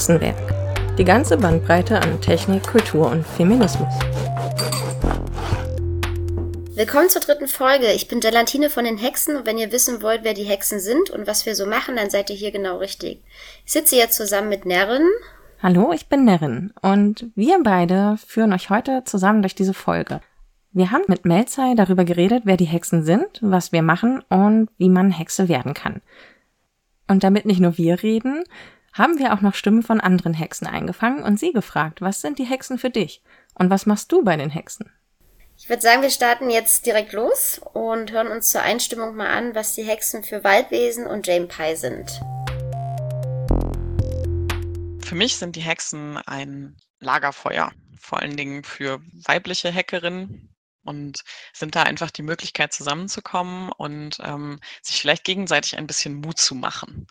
Hexenwerk. Die ganze Bandbreite an Technik, Kultur und Feminismus. Willkommen zur dritten Folge. Ich bin Delantine von den Hexen und wenn ihr wissen wollt, wer die Hexen sind und was wir so machen, dann seid ihr hier genau richtig. Ich sitze jetzt zusammen mit Nerrin. Hallo, ich bin Nerrin und wir beide führen euch heute zusammen durch diese Folge. Wir haben mit Melzai darüber geredet, wer die Hexen sind, was wir machen und wie man Hexe werden kann. Und damit nicht nur wir reden, haben wir auch noch Stimmen von anderen Hexen eingefangen und sie gefragt, was sind die Hexen für dich? Und was machst du bei den Hexen? Ich würde sagen, wir starten jetzt direkt los und hören uns zur Einstimmung mal an, was die Hexen für Waldwesen und Jane Pie sind. Für mich sind die Hexen ein Lagerfeuer, vor allen Dingen für weibliche Hackerinnen, und sind da einfach die Möglichkeit zusammenzukommen und ähm, sich vielleicht gegenseitig ein bisschen Mut zu machen.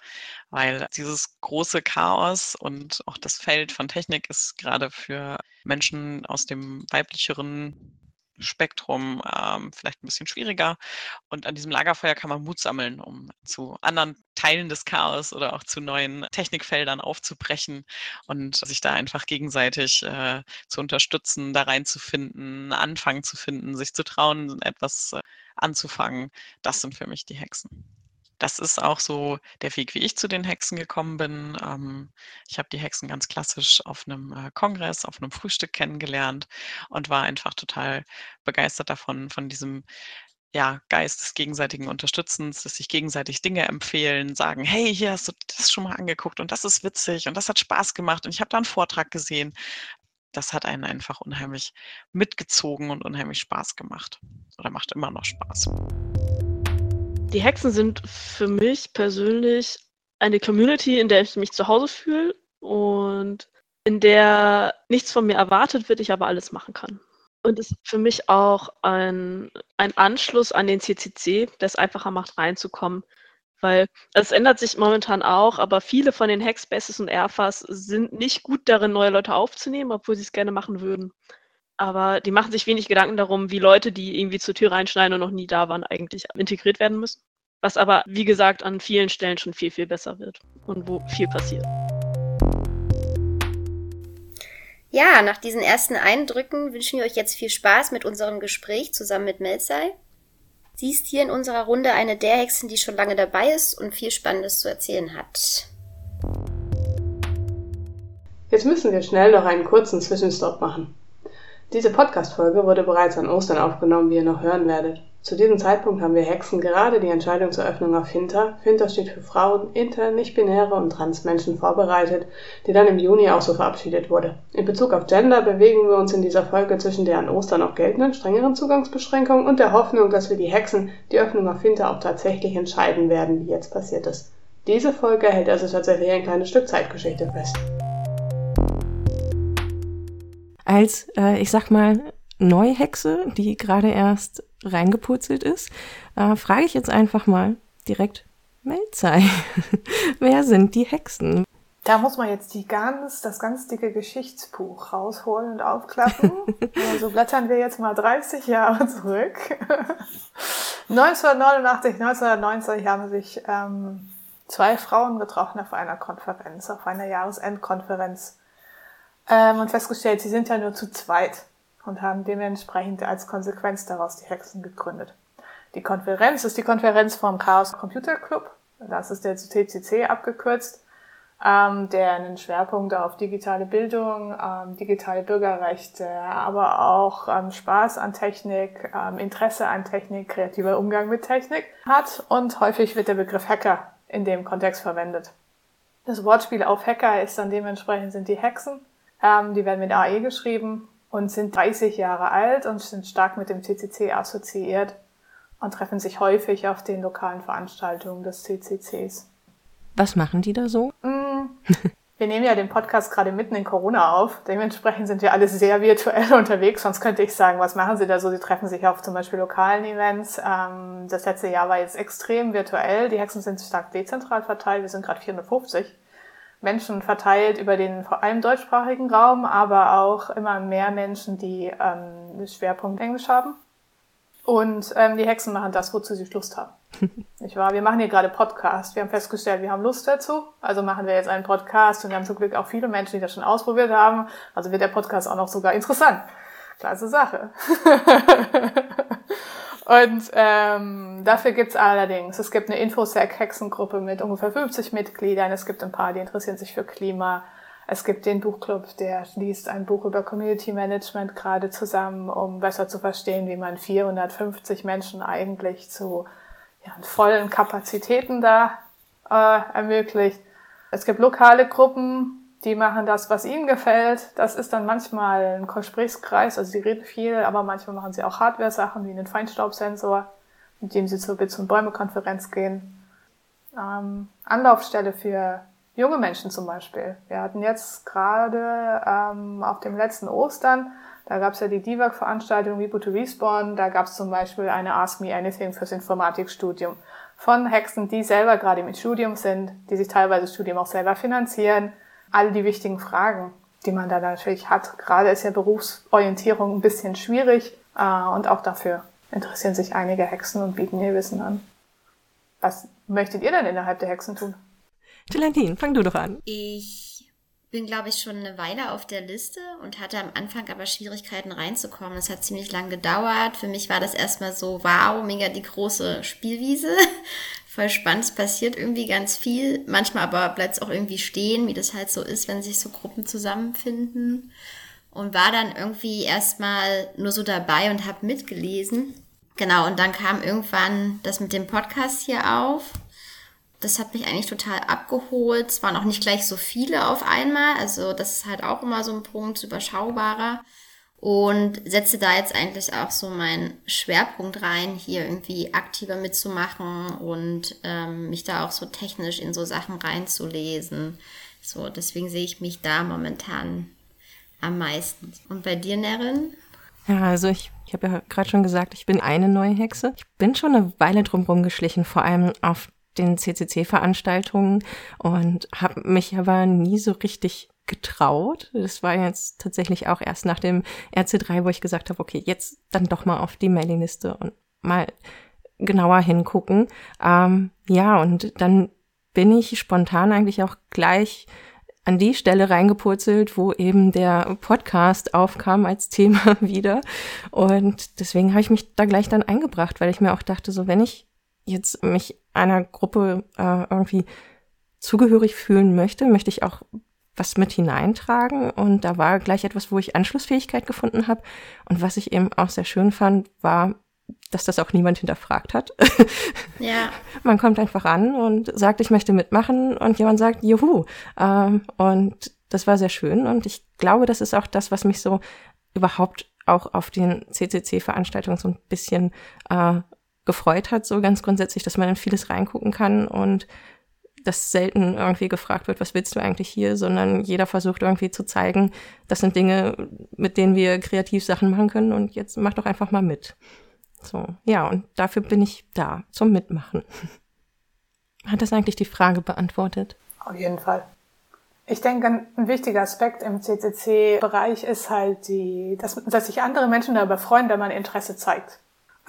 Weil dieses große Chaos und auch das Feld von Technik ist gerade für Menschen aus dem weiblicheren Spektrum ähm, vielleicht ein bisschen schwieriger. Und an diesem Lagerfeuer kann man Mut sammeln, um zu anderen Teilen des Chaos oder auch zu neuen Technikfeldern aufzubrechen und sich da einfach gegenseitig äh, zu unterstützen, da reinzufinden, einen Anfang zu finden, sich zu trauen, etwas äh, anzufangen. Das sind für mich die Hexen das ist auch so der Weg, wie ich zu den Hexen gekommen bin. Ähm, ich habe die Hexen ganz klassisch auf einem äh, Kongress, auf einem Frühstück kennengelernt und war einfach total begeistert davon, von diesem ja, Geist des gegenseitigen Unterstützens, dass sich gegenseitig Dinge empfehlen, sagen, hey, hier hast du das schon mal angeguckt und das ist witzig und das hat Spaß gemacht und ich habe da einen Vortrag gesehen. Das hat einen einfach unheimlich mitgezogen und unheimlich Spaß gemacht. Oder macht immer noch Spaß. Die Hexen sind für mich persönlich eine Community, in der ich mich zu Hause fühle und in der nichts von mir erwartet wird, ich aber alles machen kann. Und ist für mich auch ein, ein Anschluss an den CCC, der es einfacher macht, reinzukommen. Weil es ändert sich momentan auch, aber viele von den Hackspaces und Airfas sind nicht gut darin, neue Leute aufzunehmen, obwohl sie es gerne machen würden. Aber die machen sich wenig Gedanken darum, wie Leute, die irgendwie zur Tür reinschneiden und noch nie da waren, eigentlich integriert werden müssen. Was aber, wie gesagt, an vielen Stellen schon viel, viel besser wird und wo viel passiert. Ja, nach diesen ersten Eindrücken wünschen wir euch jetzt viel Spaß mit unserem Gespräch zusammen mit Melzai. Sie ist hier in unserer Runde eine der Hexen, die schon lange dabei ist und viel Spannendes zu erzählen hat. Jetzt müssen wir schnell noch einen kurzen Zwischenstopp machen. Diese Podcast-Folge wurde bereits an Ostern aufgenommen, wie ihr noch hören werdet. Zu diesem Zeitpunkt haben wir Hexen gerade die Entscheidung zur Öffnung auf Hinter, Hinter steht für Frauen, Inter, Nicht-Binäre und Transmenschen vorbereitet, die dann im Juni auch so verabschiedet wurde. In Bezug auf Gender bewegen wir uns in dieser Folge zwischen der an Ostern noch geltenden strengeren Zugangsbeschränkung und der Hoffnung, dass wir die Hexen die Öffnung auf Hinter auch tatsächlich entscheiden werden, wie jetzt passiert ist. Diese Folge hält also tatsächlich ein kleines Stück Zeitgeschichte fest als, äh, ich sag mal, Neuhexe, die gerade erst reingepurzelt ist, äh, frage ich jetzt einfach mal direkt Melzei. Wer sind die Hexen? Da muss man jetzt die ganz, das ganz dicke Geschichtsbuch rausholen und aufklappen. also blättern wir jetzt mal 30 Jahre zurück. 1989, 1990 haben sich ähm, zwei Frauen getroffen auf einer Konferenz, auf einer Jahresendkonferenz ähm, und festgestellt, sie sind ja nur zu zweit und haben dementsprechend als Konsequenz daraus die Hexen gegründet. Die Konferenz ist die Konferenz vom Chaos Computer Club. Das ist der TCC abgekürzt, ähm, der einen Schwerpunkt auf digitale Bildung, ähm, digitale Bürgerrechte, aber auch ähm, Spaß an Technik, ähm, Interesse an Technik, kreativer Umgang mit Technik hat. Und häufig wird der Begriff Hacker in dem Kontext verwendet. Das Wortspiel auf Hacker ist dann dementsprechend sind die Hexen. Ähm, die werden mit AE geschrieben und sind 30 Jahre alt und sind stark mit dem CCC assoziiert und treffen sich häufig auf den lokalen Veranstaltungen des CCCs. Was machen die da so? Mm, wir nehmen ja den Podcast gerade mitten in Corona auf. Dementsprechend sind wir alle sehr virtuell unterwegs. Sonst könnte ich sagen, was machen sie da so? Sie treffen sich auf zum Beispiel lokalen Events. Ähm, das letzte Jahr war jetzt extrem virtuell. Die Hexen sind stark dezentral verteilt. Wir sind gerade 450. Menschen verteilt über den vor allem deutschsprachigen Raum, aber auch immer mehr Menschen, die ähm, Schwerpunkt Englisch haben. Und ähm, die Hexen machen das, wozu sie Lust haben. Nicht wahr? Wir machen hier gerade Podcast. Wir haben festgestellt, wir haben Lust dazu. Also machen wir jetzt einen Podcast und wir haben zum Glück auch viele Menschen, die das schon ausprobiert haben. Also wird der Podcast auch noch sogar interessant. Klasse Sache. und ähm, dafür gibt's allerdings, es gibt eine Infosec-Hexengruppe mit ungefähr 50 Mitgliedern. Es gibt ein paar, die interessieren sich für Klima. Es gibt den Buchclub, der liest ein Buch über Community Management gerade zusammen, um besser zu verstehen, wie man 450 Menschen eigentlich zu ja, vollen Kapazitäten da äh, ermöglicht. Es gibt lokale Gruppen, die machen das, was ihnen gefällt. Das ist dann manchmal ein Gesprächskreis, also sie reden viel, aber manchmal machen sie auch Hardware-Sachen wie einen Feinstaubsensor, mit dem sie zur Bits- und Bäume-Konferenz gehen. Ähm, Anlaufstelle für junge Menschen zum Beispiel. Wir hatten jetzt gerade ähm, auf dem letzten Ostern, da gab es ja die DIVAC-Veranstaltung Reboot to Respawn, da gab es zum Beispiel eine Ask Me Anything fürs Informatikstudium von Hexen, die selber gerade im Studium sind, die sich teilweise das Studium auch selber finanzieren, all die wichtigen Fragen, die man da natürlich hat. Gerade ist ja Berufsorientierung ein bisschen schwierig äh, und auch dafür interessieren sich einige Hexen und bieten ihr Wissen an. Was möchtet ihr denn innerhalb der Hexen tun? Gelantin, fang du doch an. Ich bin, glaube ich, schon eine Weile auf der Liste und hatte am Anfang aber Schwierigkeiten reinzukommen. Das hat ziemlich lang gedauert. Für mich war das erstmal so, wow, mega die große Spielwiese voll spannend. Es passiert irgendwie ganz viel. Manchmal aber bleibt es auch irgendwie stehen, wie das halt so ist, wenn sich so Gruppen zusammenfinden. Und war dann irgendwie erstmal nur so dabei und habe mitgelesen. Genau, und dann kam irgendwann das mit dem Podcast hier auf. Das hat mich eigentlich total abgeholt. Es waren auch nicht gleich so viele auf einmal. Also das ist halt auch immer so ein Punkt, überschaubarer und setze da jetzt eigentlich auch so meinen Schwerpunkt rein, hier irgendwie aktiver mitzumachen und ähm, mich da auch so technisch in so Sachen reinzulesen. So, deswegen sehe ich mich da momentan am meisten. Und bei dir, Nerin? Ja, also ich, ich habe ja gerade schon gesagt, ich bin eine neue Hexe. Ich bin schon eine Weile drumherum geschlichen, vor allem auf den CCC-Veranstaltungen und habe mich aber nie so richtig getraut. Das war jetzt tatsächlich auch erst nach dem RC3, wo ich gesagt habe, okay, jetzt dann doch mal auf die Mailingliste und mal genauer hingucken. Ähm, ja, und dann bin ich spontan eigentlich auch gleich an die Stelle reingepurzelt, wo eben der Podcast aufkam als Thema wieder. Und deswegen habe ich mich da gleich dann eingebracht, weil ich mir auch dachte, so wenn ich jetzt mich einer Gruppe äh, irgendwie zugehörig fühlen möchte, möchte ich auch was mit hineintragen. Und da war gleich etwas, wo ich Anschlussfähigkeit gefunden habe. Und was ich eben auch sehr schön fand, war, dass das auch niemand hinterfragt hat. Ja. Man kommt einfach an und sagt, ich möchte mitmachen und jemand sagt, juhu. Ähm, und das war sehr schön und ich glaube, das ist auch das, was mich so überhaupt auch auf den CCC-Veranstaltungen so ein bisschen äh, gefreut hat, so ganz grundsätzlich, dass man in vieles reingucken kann und dass selten irgendwie gefragt wird, was willst du eigentlich hier, sondern jeder versucht irgendwie zu zeigen, das sind Dinge, mit denen wir kreativ Sachen machen können und jetzt mach doch einfach mal mit. So, ja, und dafür bin ich da, zum Mitmachen. Hat das eigentlich die Frage beantwortet? Auf jeden Fall. Ich denke, ein wichtiger Aspekt im CCC-Bereich ist halt die, dass, dass sich andere Menschen darüber freuen, wenn man Interesse zeigt.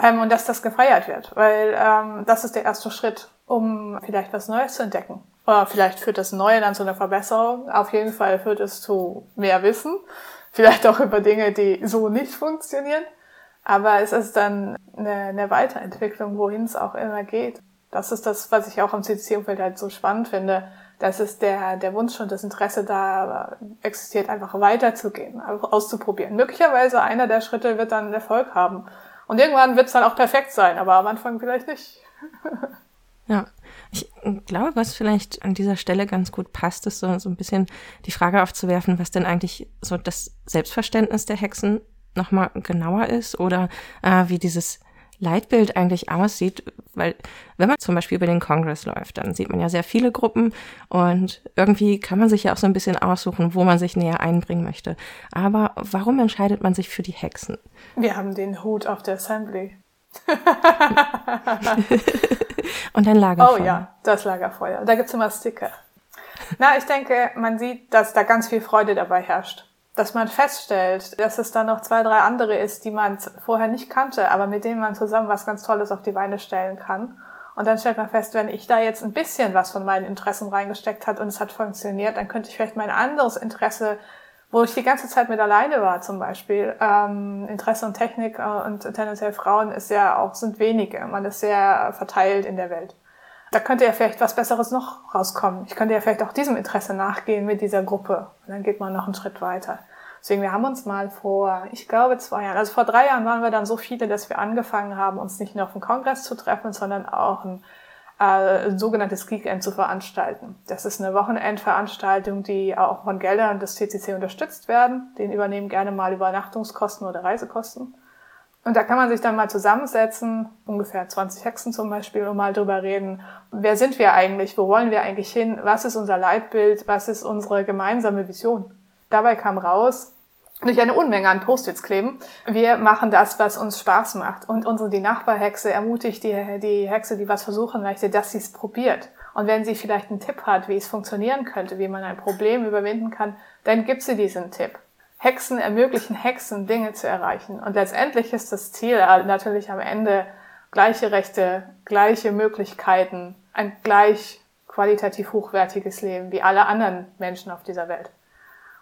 Ähm, und dass das gefeiert wird, weil ähm, das ist der erste Schritt um vielleicht was Neues zu entdecken. Oder vielleicht führt das Neue dann zu einer Verbesserung. Auf jeden Fall führt es zu mehr Wissen. Vielleicht auch über Dinge, die so nicht funktionieren. Aber es ist dann eine, eine Weiterentwicklung, wohin es auch immer geht. Das ist das, was ich auch am CCC-Umfeld halt so spannend finde. Das ist der, der Wunsch und das Interesse da existiert, einfach weiterzugehen, auszuprobieren. Möglicherweise einer der Schritte wird dann Erfolg haben. Und irgendwann wird es dann auch perfekt sein, aber am Anfang vielleicht nicht. Ja, ich glaube, was vielleicht an dieser Stelle ganz gut passt, ist so, so ein bisschen die Frage aufzuwerfen, was denn eigentlich so das Selbstverständnis der Hexen nochmal genauer ist oder äh, wie dieses Leitbild eigentlich aussieht, weil wenn man zum Beispiel über den Kongress läuft, dann sieht man ja sehr viele Gruppen und irgendwie kann man sich ja auch so ein bisschen aussuchen, wo man sich näher einbringen möchte. Aber warum entscheidet man sich für die Hexen? Wir haben den Hut auf der Assembly. Und ein Lagerfeuer. Oh ja, das Lagerfeuer. Da gibt's immer Sticker. Na, ich denke, man sieht, dass da ganz viel Freude dabei herrscht. Dass man feststellt, dass es da noch zwei, drei andere ist, die man vorher nicht kannte, aber mit denen man zusammen was ganz Tolles auf die Beine stellen kann. Und dann stellt man fest, wenn ich da jetzt ein bisschen was von meinen Interessen reingesteckt hat und es hat funktioniert, dann könnte ich vielleicht mein anderes Interesse, wo ich die ganze Zeit mit alleine war zum Beispiel, ähm, Interesse und Technik äh, und tendenziell Frauen ist ja auch, sind wenige. Man ist sehr verteilt in der Welt. Da könnte ja vielleicht was Besseres noch rauskommen. Ich könnte ja vielleicht auch diesem Interesse nachgehen mit dieser Gruppe. Und dann geht man noch einen Schritt weiter. Deswegen, wir haben uns mal vor, ich glaube, zwei Jahren, also vor drei Jahren waren wir dann so viele, dass wir angefangen haben, uns nicht nur auf dem Kongress zu treffen, sondern auch ein, äh, ein sogenanntes Geekend zu veranstalten. Das ist eine Wochenendveranstaltung, die auch von Geldern des CCC unterstützt werden. Den übernehmen gerne mal Übernachtungskosten oder Reisekosten. Und da kann man sich dann mal zusammensetzen, ungefähr 20 Hexen zum Beispiel, und mal drüber reden, wer sind wir eigentlich, wo wollen wir eigentlich hin, was ist unser Leitbild, was ist unsere gemeinsame Vision. Dabei kam raus, durch eine Unmenge an Post-its kleben. Wir machen das, was uns Spaß macht. Und unsere, die Nachbarhexe ermutigt die, die Hexe, die was versuchen möchte, dass sie es probiert. Und wenn sie vielleicht einen Tipp hat, wie es funktionieren könnte, wie man ein Problem überwinden kann, dann gibt sie diesen Tipp. Hexen ermöglichen Hexen, Dinge zu erreichen. Und letztendlich ist das Ziel natürlich am Ende gleiche Rechte, gleiche Möglichkeiten, ein gleich qualitativ hochwertiges Leben wie alle anderen Menschen auf dieser Welt.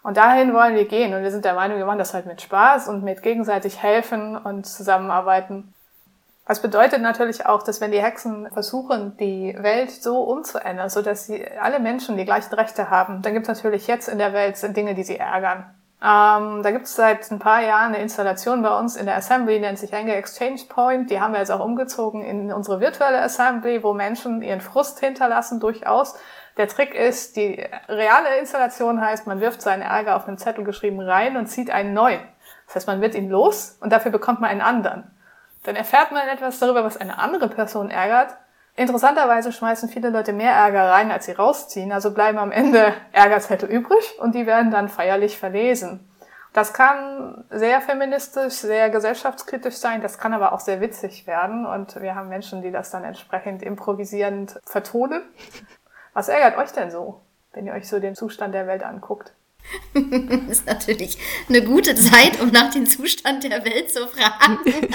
Und dahin wollen wir gehen. Und wir sind der Meinung, wir machen das halt mit Spaß und mit gegenseitig helfen und zusammenarbeiten. Das bedeutet natürlich auch, dass wenn die Hexen versuchen, die Welt so umzuändern, so dass sie alle Menschen die gleichen Rechte haben, dann gibt es natürlich jetzt in der Welt Dinge, die sie ärgern. Ähm, da gibt es seit ein paar Jahren eine Installation bei uns in der Assembly, nennt sich Anger Exchange Point. Die haben wir jetzt auch umgezogen in unsere virtuelle Assembly, wo Menschen ihren Frust hinterlassen, durchaus. Der Trick ist, die reale Installation heißt, man wirft seinen Ärger auf einen Zettel geschrieben rein und zieht einen neuen. Das heißt, man wird ihn los und dafür bekommt man einen anderen. Dann erfährt man etwas darüber, was eine andere Person ärgert. Interessanterweise schmeißen viele Leute mehr Ärger rein, als sie rausziehen, also bleiben am Ende Ärgerzettel übrig und die werden dann feierlich verlesen. Das kann sehr feministisch, sehr gesellschaftskritisch sein, das kann aber auch sehr witzig werden und wir haben Menschen, die das dann entsprechend improvisierend vertonen. Was ärgert euch denn so, wenn ihr euch so den Zustand der Welt anguckt? das ist natürlich eine gute Zeit, um nach dem Zustand der Welt zu fragen.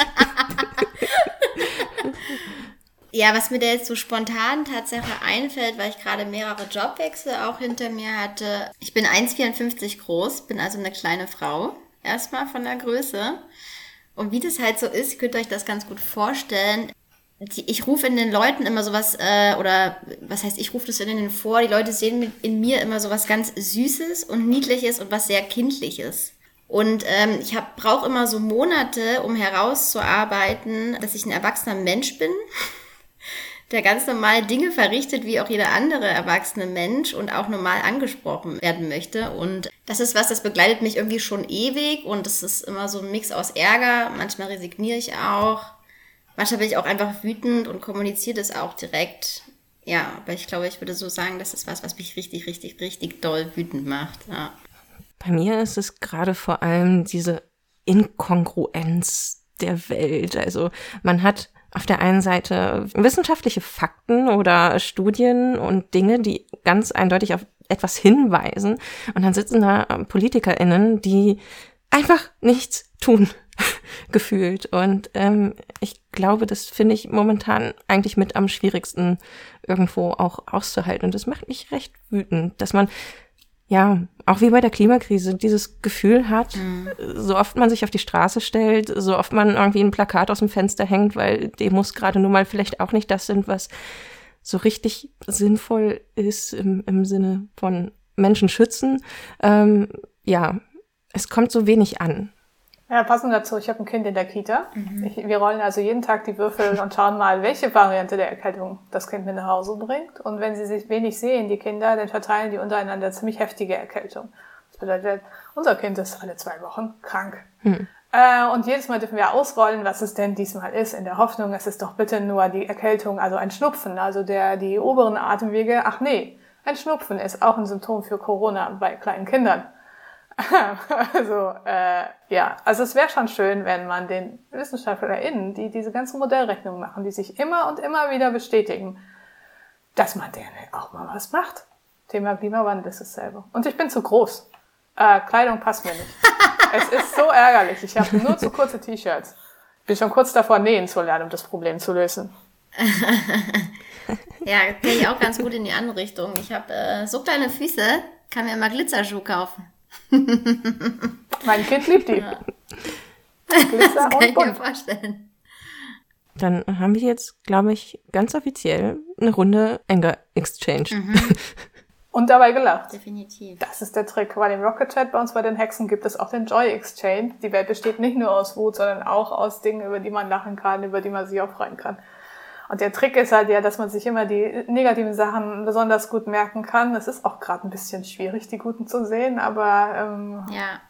ja, was mir da jetzt so spontan tatsächlich einfällt, weil ich gerade mehrere Jobwechsel auch hinter mir hatte. Ich bin 1,54 groß, bin also eine kleine Frau. Erstmal von der Größe. Und wie das halt so ist, könnt ihr euch das ganz gut vorstellen ich rufe in den Leuten immer sowas, äh, oder was heißt, ich rufe das in denen vor, die Leute sehen in mir immer sowas ganz Süßes und Niedliches und was sehr Kindliches. Und ähm, ich brauche immer so Monate, um herauszuarbeiten, dass ich ein erwachsener Mensch bin, der ganz normal Dinge verrichtet, wie auch jeder andere erwachsene Mensch und auch normal angesprochen werden möchte. Und das ist was, das begleitet mich irgendwie schon ewig und es ist immer so ein Mix aus Ärger. Manchmal resigniere ich auch Manchmal bin ich auch einfach wütend und kommuniziere das auch direkt. Ja, aber ich glaube, ich würde so sagen, das ist was, was mich richtig, richtig, richtig doll wütend macht. Ja. Bei mir ist es gerade vor allem diese Inkongruenz der Welt. Also man hat auf der einen Seite wissenschaftliche Fakten oder Studien und Dinge, die ganz eindeutig auf etwas hinweisen. Und dann sitzen da PolitikerInnen, die einfach nichts tun. gefühlt. Und ähm, ich glaube, das finde ich momentan eigentlich mit am schwierigsten irgendwo auch auszuhalten. Und das macht mich recht wütend, dass man ja, auch wie bei der Klimakrise, dieses Gefühl hat, mhm. so oft man sich auf die Straße stellt, so oft man irgendwie ein Plakat aus dem Fenster hängt, weil Demos gerade nun mal vielleicht auch nicht das sind, was so richtig sinnvoll ist im, im Sinne von Menschen schützen. Ähm, ja, es kommt so wenig an. Ja, passend dazu, ich habe ein Kind in der Kita. Mhm. Ich, wir rollen also jeden Tag die Würfel und schauen mal, welche Variante der Erkältung das Kind mit nach Hause bringt. Und wenn sie sich wenig sehen, die Kinder, dann verteilen die untereinander ziemlich heftige Erkältung. Das bedeutet, unser Kind ist alle zwei Wochen krank. Mhm. Äh, und jedes Mal dürfen wir ausrollen, was es denn diesmal ist, in der Hoffnung, es ist doch bitte nur die Erkältung, also ein Schnupfen, also der, die oberen Atemwege. Ach nee, ein Schnupfen ist auch ein Symptom für Corona bei kleinen Kindern. also äh, ja, also es wäre schon schön, wenn man den WissenschaftlerInnen, die diese ganzen Modellrechnungen machen, die sich immer und immer wieder bestätigen, dass man denen auch mal was macht. Thema Klimawandel ist dasselbe. Und ich bin zu groß. Äh, Kleidung passt mir nicht. es ist so ärgerlich. Ich habe nur zu kurze T-Shirts. Bin schon kurz davor, nähen zu lernen, um das Problem zu lösen. ja, gehe ich auch ganz gut in die andere Richtung. Ich habe äh, so kleine Füße, kann mir mal Glitzerschuh kaufen. mein Kind liebt die. Ja. Glitzer das kann ich mir vorstellen. Dann haben wir jetzt, glaube ich, ganz offiziell eine Runde Anger Exchange. Mhm. Und dabei gelacht. Definitiv. Das ist der Trick. Bei dem Rocket Chat bei uns bei den Hexen gibt es auch den Joy Exchange. Die Welt besteht nicht nur aus Wut, sondern auch aus Dingen, über die man lachen kann, über die man sich auch freuen kann. Und der Trick ist halt ja, dass man sich immer die negativen Sachen besonders gut merken kann. Es ist auch gerade ein bisschen schwierig, die guten zu sehen, aber ähm, ja.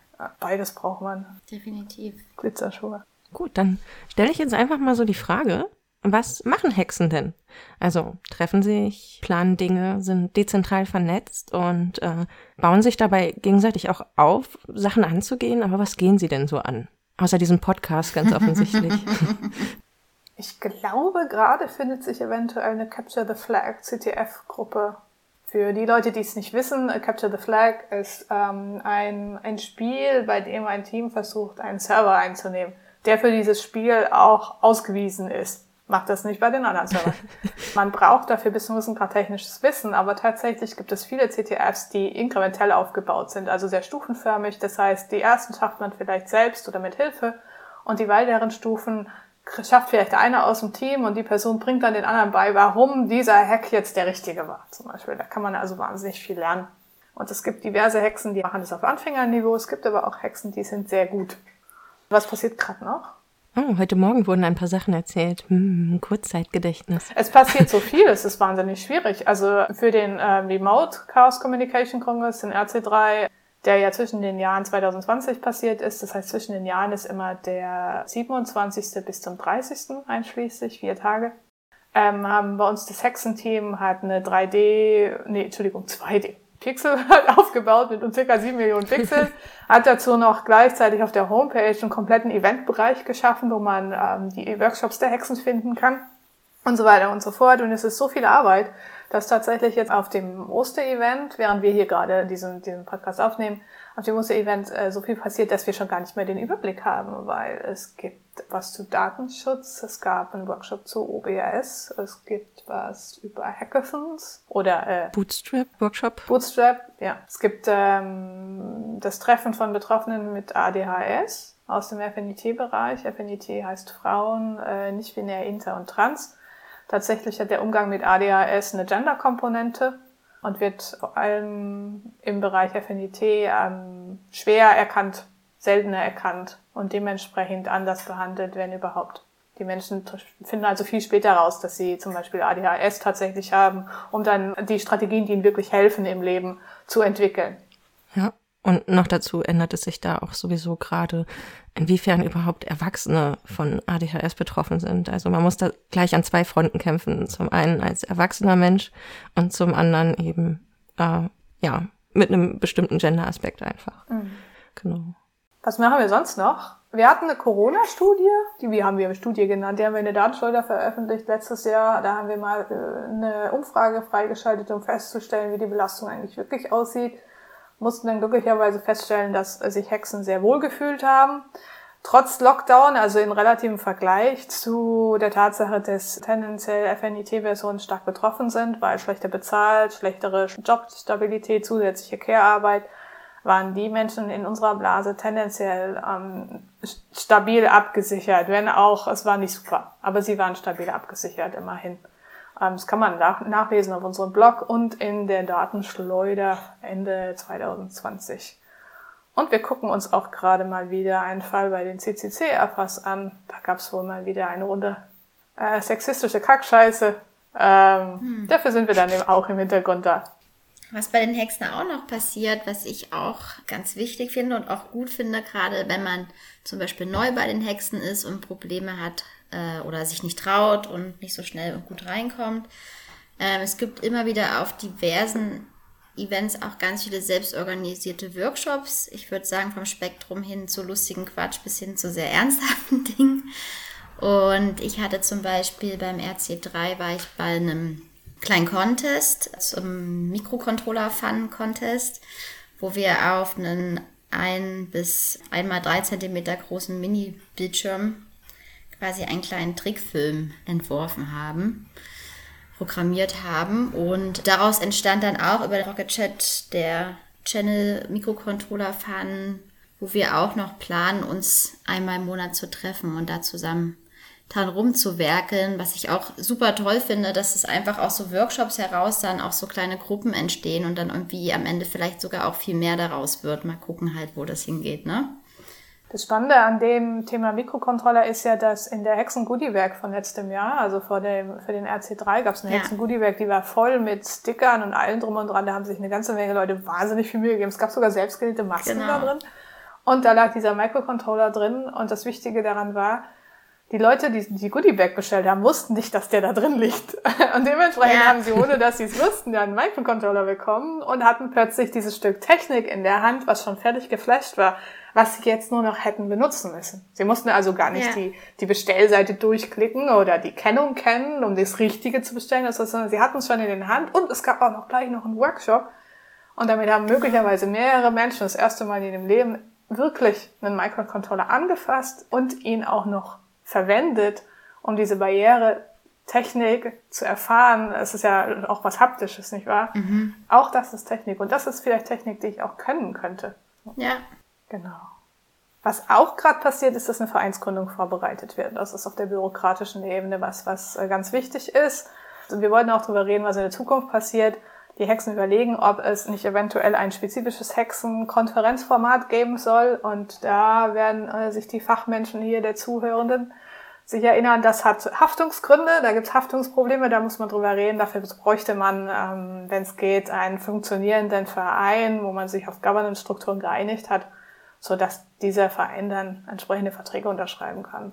beides braucht man. Definitiv. Glitzerschuhe. Gut, dann stelle ich jetzt einfach mal so die Frage, was machen Hexen denn? Also treffen sich, planen Dinge, sind dezentral vernetzt und äh, bauen sich dabei gegenseitig auch auf, Sachen anzugehen. Aber was gehen sie denn so an? Außer diesem Podcast ganz offensichtlich. Ich glaube, gerade findet sich eventuell eine Capture the Flag CTF-Gruppe. Für die Leute, die es nicht wissen, Capture the Flag ist ähm, ein, ein Spiel, bei dem ein Team versucht, einen Server einzunehmen, der für dieses Spiel auch ausgewiesen ist. Macht das nicht bei den anderen Servern. Man braucht dafür bis zu einem gewissen Grad technisches Wissen, aber tatsächlich gibt es viele CTFs, die inkrementell aufgebaut sind, also sehr stufenförmig. Das heißt, die ersten schafft man vielleicht selbst oder mit Hilfe und die weiteren Stufen schafft vielleicht einer aus dem Team und die Person bringt dann den anderen bei, warum dieser Hack jetzt der richtige war, zum Beispiel. Da kann man also wahnsinnig viel lernen. Und es gibt diverse Hexen, die machen das auf Anfängerniveau. Es gibt aber auch Hexen, die sind sehr gut. Was passiert gerade noch? Oh, heute Morgen wurden ein paar Sachen erzählt. Hm, Kurzzeitgedächtnis. Es passiert so viel, es ist wahnsinnig schwierig. Also für den äh, Remote Chaos Communication Congress, den RC3, der ja zwischen den Jahren 2020 passiert ist, das heißt zwischen den Jahren ist immer der 27. bis zum 30. einschließlich, vier Tage, ähm, haben bei uns das Hexenteam hat eine 3D, nee, Entschuldigung, 2D, Pixel aufgebaut mit ca. 7 Millionen Pixeln. Hat dazu noch gleichzeitig auf der Homepage einen kompletten Eventbereich geschaffen, wo man ähm, die Workshops der Hexen finden kann und so weiter und so fort. Und es ist so viel Arbeit, dass tatsächlich jetzt auf dem Oster-Event, während wir hier gerade diesen, diesen Podcast aufnehmen, auf dem Oster-Event äh, so viel passiert, dass wir schon gar nicht mehr den Überblick haben, weil es gibt was zu Datenschutz, es gab einen Workshop zu OBS, es gibt was über Hackathons oder äh, Bootstrap Workshop. Bootstrap, ja. Es gibt ähm, das Treffen von Betroffenen mit ADHS aus dem FNIT-Bereich. FNIT heißt Frauen, äh, nicht binär, inter und trans. Tatsächlich hat der Umgang mit ADHS eine Gender-Komponente und wird vor allem im Bereich FNIT ähm, schwer erkannt, seltener erkannt und dementsprechend anders behandelt, wenn überhaupt. Die Menschen finden also viel später raus, dass sie zum Beispiel ADHS tatsächlich haben, um dann die Strategien, die ihnen wirklich helfen im Leben, zu entwickeln. Ja, und noch dazu ändert es sich da auch sowieso gerade, inwiefern überhaupt Erwachsene von ADHS betroffen sind. Also man muss da gleich an zwei Fronten kämpfen. Zum einen als erwachsener Mensch und zum anderen eben, äh, ja, mit einem bestimmten Gender-Aspekt einfach. Mhm. Genau. Was machen wir sonst noch? Wir hatten eine Corona-Studie, die wie haben wir eine Studie genannt, die haben wir in der Datenschleuder veröffentlicht letztes Jahr. Da haben wir mal äh, eine Umfrage freigeschaltet, um festzustellen, wie die Belastung eigentlich wirklich aussieht. Mussten dann glücklicherweise feststellen, dass sich Hexen sehr wohl gefühlt haben. Trotz Lockdown, also in relativem Vergleich zu der Tatsache, dass tendenziell FNIT-Versionen stark betroffen sind, weil schlechter bezahlt, schlechtere Jobstabilität, zusätzliche Care-Arbeit waren die Menschen in unserer Blase tendenziell ähm, stabil abgesichert, wenn auch, es war nicht super, aber sie waren stabil abgesichert immerhin. Ähm, das kann man nach, nachlesen auf unserem Blog und in der Datenschleuder Ende 2020. Und wir gucken uns auch gerade mal wieder einen Fall bei den CCC-Erfass an. Da gab es wohl mal wieder eine Runde äh, sexistische Kackscheiße. Ähm, hm. Dafür sind wir dann eben auch im Hintergrund da. Was bei den Hexen auch noch passiert, was ich auch ganz wichtig finde und auch gut finde, gerade wenn man zum Beispiel neu bei den Hexen ist und Probleme hat äh, oder sich nicht traut und nicht so schnell und gut reinkommt. Ähm, es gibt immer wieder auf diversen Events auch ganz viele selbstorganisierte Workshops. Ich würde sagen, vom Spektrum hin zu lustigen Quatsch bis hin zu sehr ernsthaften Dingen. Und ich hatte zum Beispiel beim RC3 war ich bei einem kleinen Contest, zum Mikrocontroller-Fun-Contest, wo wir auf einen ein bis einmal drei Zentimeter großen Mini-Bildschirm quasi einen kleinen Trickfilm entworfen haben, programmiert haben. Und daraus entstand dann auch über Rocket Chat der Channel Mikrocontroller Fun, wo wir auch noch planen, uns einmal im Monat zu treffen und da zusammen dran rumzuwerkeln, was ich auch super toll finde, dass es einfach aus so Workshops heraus dann auch so kleine Gruppen entstehen und dann irgendwie am Ende vielleicht sogar auch viel mehr daraus wird. Mal gucken halt, wo das hingeht, ne? Das Spannende an dem Thema Mikrocontroller ist ja, dass in der Hexen Goodiewerk von letztem Jahr, also vor dem, für den RC3 gab es eine ja. Hexen Goodiewerk, die war voll mit Stickern und allem drum und dran. Da haben sich eine ganze Menge Leute wahnsinnig viel Mühe gegeben. Es gab sogar selbstgenähte Masken genau. da drin. Und da lag dieser Microcontroller drin. Und das Wichtige daran war, die Leute, die die Goodie-Bag bestellt haben, wussten nicht, dass der da drin liegt. Und dementsprechend ja. haben sie, ohne dass sie es wussten, ja einen Microcontroller bekommen und hatten plötzlich dieses Stück Technik in der Hand, was schon fertig geflasht war, was sie jetzt nur noch hätten benutzen müssen. Sie mussten also gar nicht ja. die, die Bestellseite durchklicken oder die Kennung kennen, um das Richtige zu bestellen, sondern sie hatten es schon in den Hand und es gab auch noch gleich noch einen Workshop. Und damit haben möglicherweise mehrere Menschen das erste Mal in ihrem Leben wirklich einen Microcontroller angefasst und ihn auch noch verwendet, um diese Barriere-Technik zu erfahren. Es ist ja auch was Haptisches, nicht wahr? Mhm. Auch das ist Technik. Und das ist vielleicht Technik, die ich auch können könnte. Ja. Genau. Was auch gerade passiert, ist, dass eine Vereinsgründung vorbereitet wird. Das ist auf der bürokratischen Ebene was, was äh, ganz wichtig ist. Und wir wollten auch darüber reden, was in der Zukunft passiert die Hexen überlegen, ob es nicht eventuell ein spezifisches Hexenkonferenzformat geben soll. Und da werden äh, sich die Fachmenschen hier der Zuhörenden sich erinnern, das hat Haftungsgründe, da gibt es Haftungsprobleme, da muss man drüber reden. Dafür bräuchte man, ähm, wenn es geht, einen funktionierenden Verein, wo man sich auf Governance-Strukturen geeinigt hat, so dass dieser Verein dann entsprechende Verträge unterschreiben kann.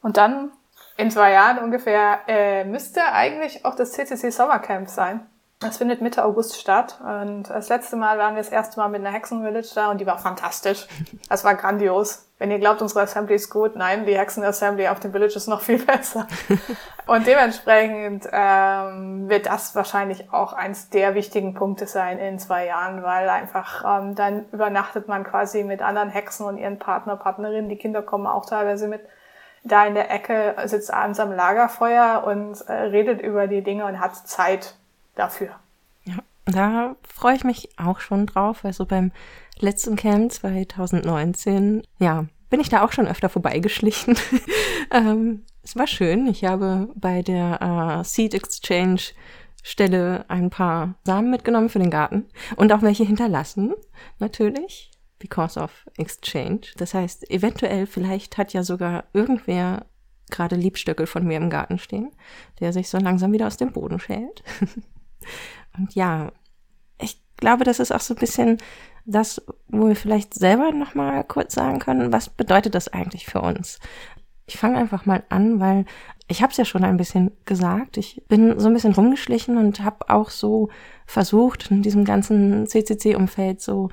Und dann in zwei Jahren ungefähr äh, müsste eigentlich auch das CCC Sommercamp sein. Das findet Mitte August statt. Und das letzte Mal waren wir das erste Mal mit einer Hexenvillage da und die war fantastisch. Das war grandios. Wenn ihr glaubt, unsere Assembly ist gut, nein, die Hexen-Assembly auf dem Village ist noch viel besser. und dementsprechend ähm, wird das wahrscheinlich auch eins der wichtigen Punkte sein in zwei Jahren, weil einfach ähm, dann übernachtet man quasi mit anderen Hexen und ihren Partner, Partnerinnen. Die Kinder kommen auch teilweise mit da in der Ecke, sitzt abends am Lagerfeuer und äh, redet über die Dinge und hat Zeit dafür. Ja, da freue ich mich auch schon drauf. Also beim letzten Camp 2019, ja, bin ich da auch schon öfter vorbeigeschlichen. ähm, es war schön. Ich habe bei der äh, Seed Exchange Stelle ein paar Samen mitgenommen für den Garten und auch welche hinterlassen, natürlich, because of exchange. Das heißt, eventuell, vielleicht hat ja sogar irgendwer gerade Liebstöckel von mir im Garten stehen, der sich so langsam wieder aus dem Boden schält. Und ja, ich glaube, das ist auch so ein bisschen das, wo wir vielleicht selber nochmal kurz sagen können, was bedeutet das eigentlich für uns? Ich fange einfach mal an, weil ich habe es ja schon ein bisschen gesagt. Ich bin so ein bisschen rumgeschlichen und habe auch so versucht, in diesem ganzen CCC-Umfeld so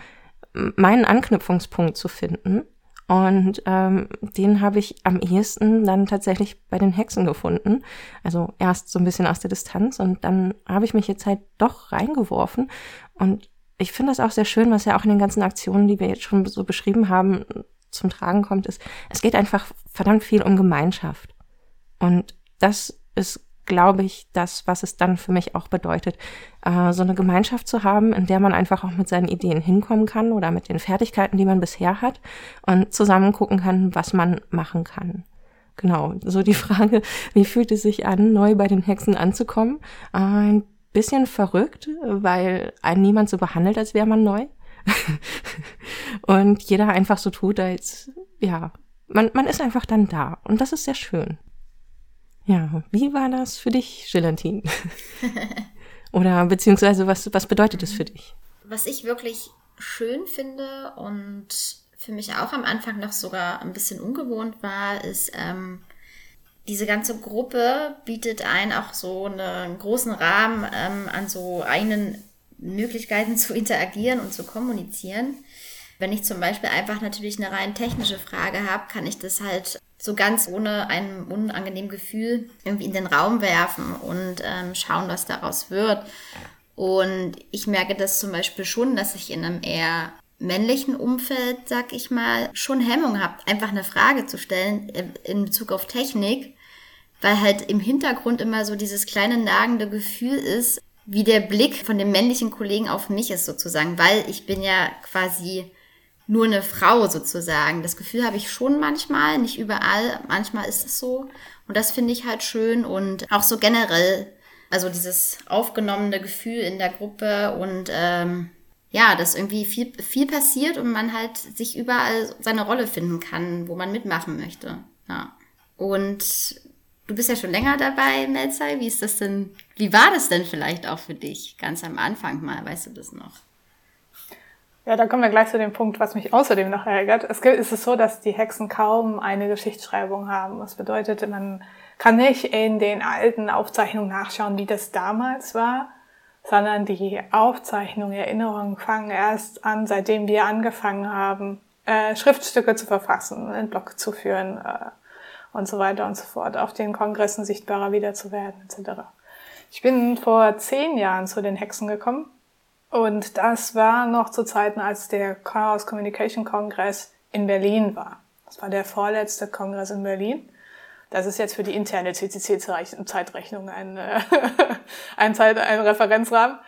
meinen Anknüpfungspunkt zu finden. Und ähm, den habe ich am ehesten dann tatsächlich bei den Hexen gefunden. Also erst so ein bisschen aus der Distanz und dann habe ich mich jetzt halt doch reingeworfen. Und ich finde das auch sehr schön, was ja auch in den ganzen Aktionen, die wir jetzt schon so beschrieben haben, zum Tragen kommt, ist, es geht einfach verdammt viel um Gemeinschaft. Und das ist glaube ich, das, was es dann für mich auch bedeutet, äh, so eine Gemeinschaft zu haben, in der man einfach auch mit seinen Ideen hinkommen kann oder mit den Fertigkeiten, die man bisher hat und zusammen gucken kann, was man machen kann. Genau, so die Frage, wie fühlt es sich an, neu bei den Hexen anzukommen? Äh, ein bisschen verrückt, weil einen niemand so behandelt, als wäre man neu. und jeder einfach so tut, als, ja, man, man ist einfach dann da. Und das ist sehr schön. Ja, wie war das für dich, Gelantin? Oder beziehungsweise was, was bedeutet es für dich? Was ich wirklich schön finde und für mich auch am Anfang noch sogar ein bisschen ungewohnt war, ist, ähm, diese ganze Gruppe bietet einen auch so einen großen Rahmen ähm, an so eigenen Möglichkeiten zu interagieren und zu kommunizieren. Wenn ich zum Beispiel einfach natürlich eine rein technische Frage habe, kann ich das halt so ganz ohne ein unangenehmes Gefühl irgendwie in den Raum werfen und ähm, schauen, was daraus wird. Und ich merke das zum Beispiel schon, dass ich in einem eher männlichen Umfeld, sag ich mal, schon Hemmung habt, einfach eine Frage zu stellen äh, in Bezug auf Technik, weil halt im Hintergrund immer so dieses kleine nagende Gefühl ist, wie der Blick von dem männlichen Kollegen auf mich ist sozusagen, weil ich bin ja quasi nur eine Frau sozusagen. Das Gefühl habe ich schon manchmal, nicht überall, manchmal ist es so. Und das finde ich halt schön und auch so generell, also dieses aufgenommene Gefühl in der Gruppe und ähm, ja, dass irgendwie viel, viel passiert und man halt sich überall seine Rolle finden kann, wo man mitmachen möchte. Ja. Und du bist ja schon länger dabei, Melzai. Wie ist das denn, wie war das denn vielleicht auch für dich? Ganz am Anfang mal, weißt du das noch? Ja, da kommen wir gleich zu dem Punkt, was mich außerdem noch ärgert. Es ist es so, dass die Hexen kaum eine Geschichtsschreibung haben. Das bedeutet, man kann nicht in den alten Aufzeichnungen nachschauen, wie das damals war, sondern die Aufzeichnungen, Erinnerungen fangen erst an, seitdem wir angefangen haben, äh, Schriftstücke zu verfassen, einen Blog zu führen äh, und so weiter und so fort, auf den Kongressen sichtbarer wiederzuwerden etc. Ich bin vor zehn Jahren zu den Hexen gekommen und das war noch zu Zeiten, als der Chaos Communication Kongress in Berlin war. Das war der vorletzte Kongress in Berlin. Das ist jetzt für die interne CCC-Zeitrechnung ein, äh, ein, Zeit, ein Referenzrahmen.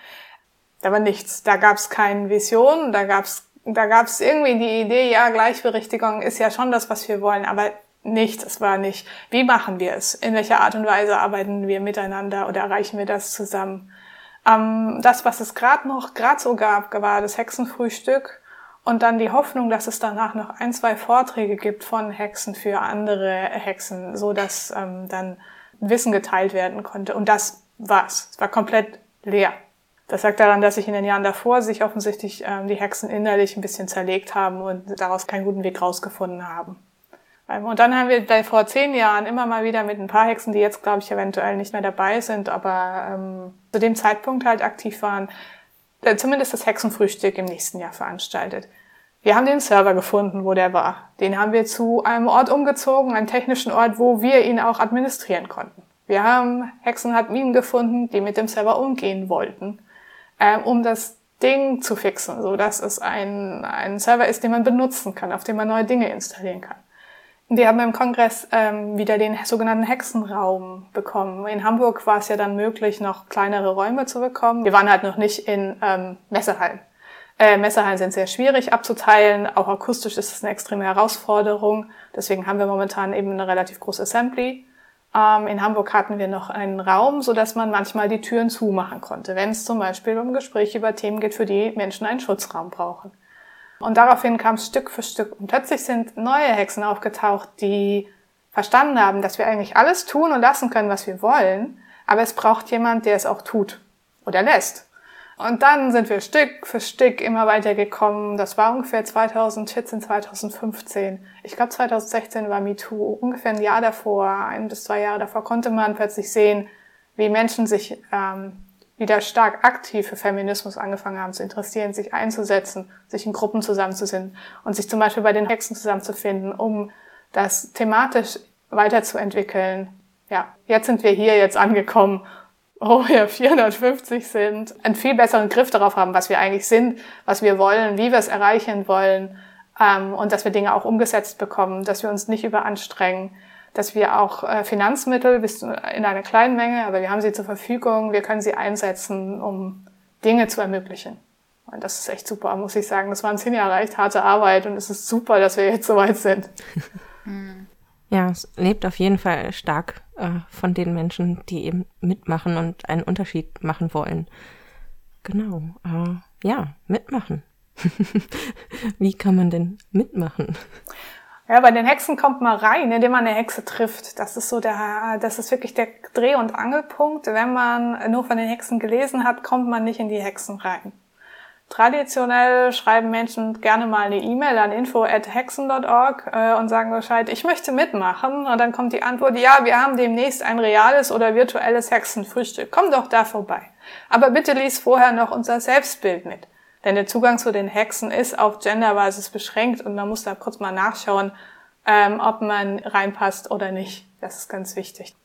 Da war nichts. Da gab es keine Vision, da gab es da gab's irgendwie die Idee, ja, Gleichberechtigung ist ja schon das, was wir wollen, aber nichts. Es war nicht, wie machen wir es? In welcher Art und Weise arbeiten wir miteinander oder erreichen wir das zusammen? Ähm, das, was es gerade noch gerade so gab, war das Hexenfrühstück und dann die Hoffnung, dass es danach noch ein, zwei Vorträge gibt von Hexen für andere Hexen, so dass ähm, dann Wissen geteilt werden konnte. Und das war's. Es war komplett leer. Das sagt daran, dass sich in den Jahren davor sich offensichtlich ähm, die Hexen innerlich ein bisschen zerlegt haben und daraus keinen guten Weg rausgefunden haben. Und dann haben wir vor zehn Jahren immer mal wieder mit ein paar Hexen, die jetzt, glaube ich, eventuell nicht mehr dabei sind, aber ähm, zu dem Zeitpunkt halt aktiv waren, äh, zumindest das Hexenfrühstück im nächsten Jahr veranstaltet. Wir haben den Server gefunden, wo der war. Den haben wir zu einem Ort umgezogen, einem technischen Ort, wo wir ihn auch administrieren konnten. Wir haben Hexenadmin gefunden, die mit dem Server umgehen wollten, ähm, um das Ding zu fixen, so dass es ein, ein Server ist, den man benutzen kann, auf dem man neue Dinge installieren kann. Wir haben im Kongress ähm, wieder den sogenannten Hexenraum bekommen. In Hamburg war es ja dann möglich, noch kleinere Räume zu bekommen. Wir waren halt noch nicht in ähm, Messehallen. Äh, Messehallen sind sehr schwierig abzuteilen. Auch akustisch ist es eine extreme Herausforderung. Deswegen haben wir momentan eben eine relativ große Assembly. Ähm, in Hamburg hatten wir noch einen Raum, so dass man manchmal die Türen zumachen konnte, wenn es zum Beispiel um Gespräche über Themen geht, für die Menschen einen Schutzraum brauchen. Und daraufhin kam es Stück für Stück. Und plötzlich sind neue Hexen aufgetaucht, die verstanden haben, dass wir eigentlich alles tun und lassen können, was wir wollen, aber es braucht jemand, der es auch tut oder lässt. Und dann sind wir Stück für Stück immer weiter gekommen. Das war ungefähr 2014, 2015. Ich glaube 2016 war MeToo. Ungefähr ein Jahr davor, ein bis zwei Jahre davor, konnte man plötzlich sehen, wie Menschen sich ähm, wieder stark aktiv für Feminismus angefangen haben zu interessieren, sich einzusetzen, sich in Gruppen zusammenzufinden und sich zum Beispiel bei den Hexen zusammenzufinden, um das thematisch weiterzuentwickeln. Ja, jetzt sind wir hier jetzt angekommen, wo wir 450 sind, einen viel besseren Griff darauf haben, was wir eigentlich sind, was wir wollen, wie wir es erreichen wollen ähm, und dass wir Dinge auch umgesetzt bekommen, dass wir uns nicht überanstrengen, dass wir auch äh, Finanzmittel bis in einer kleinen Menge, aber wir haben sie zur Verfügung, wir können sie einsetzen, um Dinge zu ermöglichen. Und das ist echt super, muss ich sagen. Das waren zehn Jahre echt harte Arbeit und es ist super, dass wir jetzt so weit sind. Ja, es lebt auf jeden Fall stark äh, von den Menschen, die eben mitmachen und einen Unterschied machen wollen. Genau. Äh, ja, mitmachen. Wie kann man denn mitmachen? Ja, bei den Hexen kommt man rein, indem man eine Hexe trifft. Das ist so der, das ist wirklich der Dreh- und Angelpunkt. Wenn man nur von den Hexen gelesen hat, kommt man nicht in die Hexen rein. Traditionell schreiben Menschen gerne mal eine E-Mail an info@hexen.org äh, und sagen Bescheid, ich möchte mitmachen. Und dann kommt die Antwort, ja, wir haben demnächst ein reales oder virtuelles Hexenfrühstück. Komm doch da vorbei. Aber bitte lies vorher noch unser Selbstbild mit. Denn der Zugang zu den Hexen ist auf Genderbasis beschränkt und man muss da kurz mal nachschauen, ähm, ob man reinpasst oder nicht. Das ist ganz wichtig.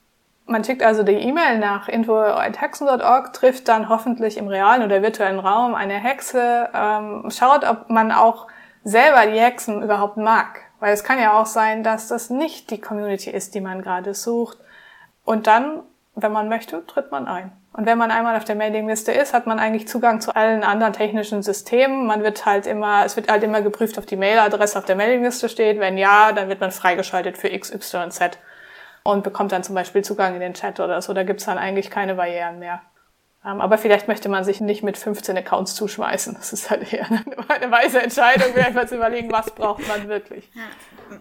Man schickt also die E-Mail nach info.hexen.org, trifft dann hoffentlich im realen oder virtuellen Raum eine Hexe, ähm, schaut, ob man auch selber die Hexen überhaupt mag. Weil es kann ja auch sein, dass das nicht die Community ist, die man gerade sucht. Und dann, wenn man möchte, tritt man ein. Und wenn man einmal auf der Mailingliste ist, hat man eigentlich Zugang zu allen anderen technischen Systemen. Man wird halt immer, es wird halt immer geprüft, ob die Mailadresse auf der Mailingliste steht. Wenn ja, dann wird man freigeschaltet für X, Y und Z und bekommt dann zum Beispiel Zugang in den Chat oder so. Da gibt's dann eigentlich keine Barrieren mehr. Ähm, aber vielleicht möchte man sich nicht mit 15 Accounts zuschmeißen. Das ist halt eher eine weise Entscheidung, vielleicht mal zu überlegen, was braucht man wirklich.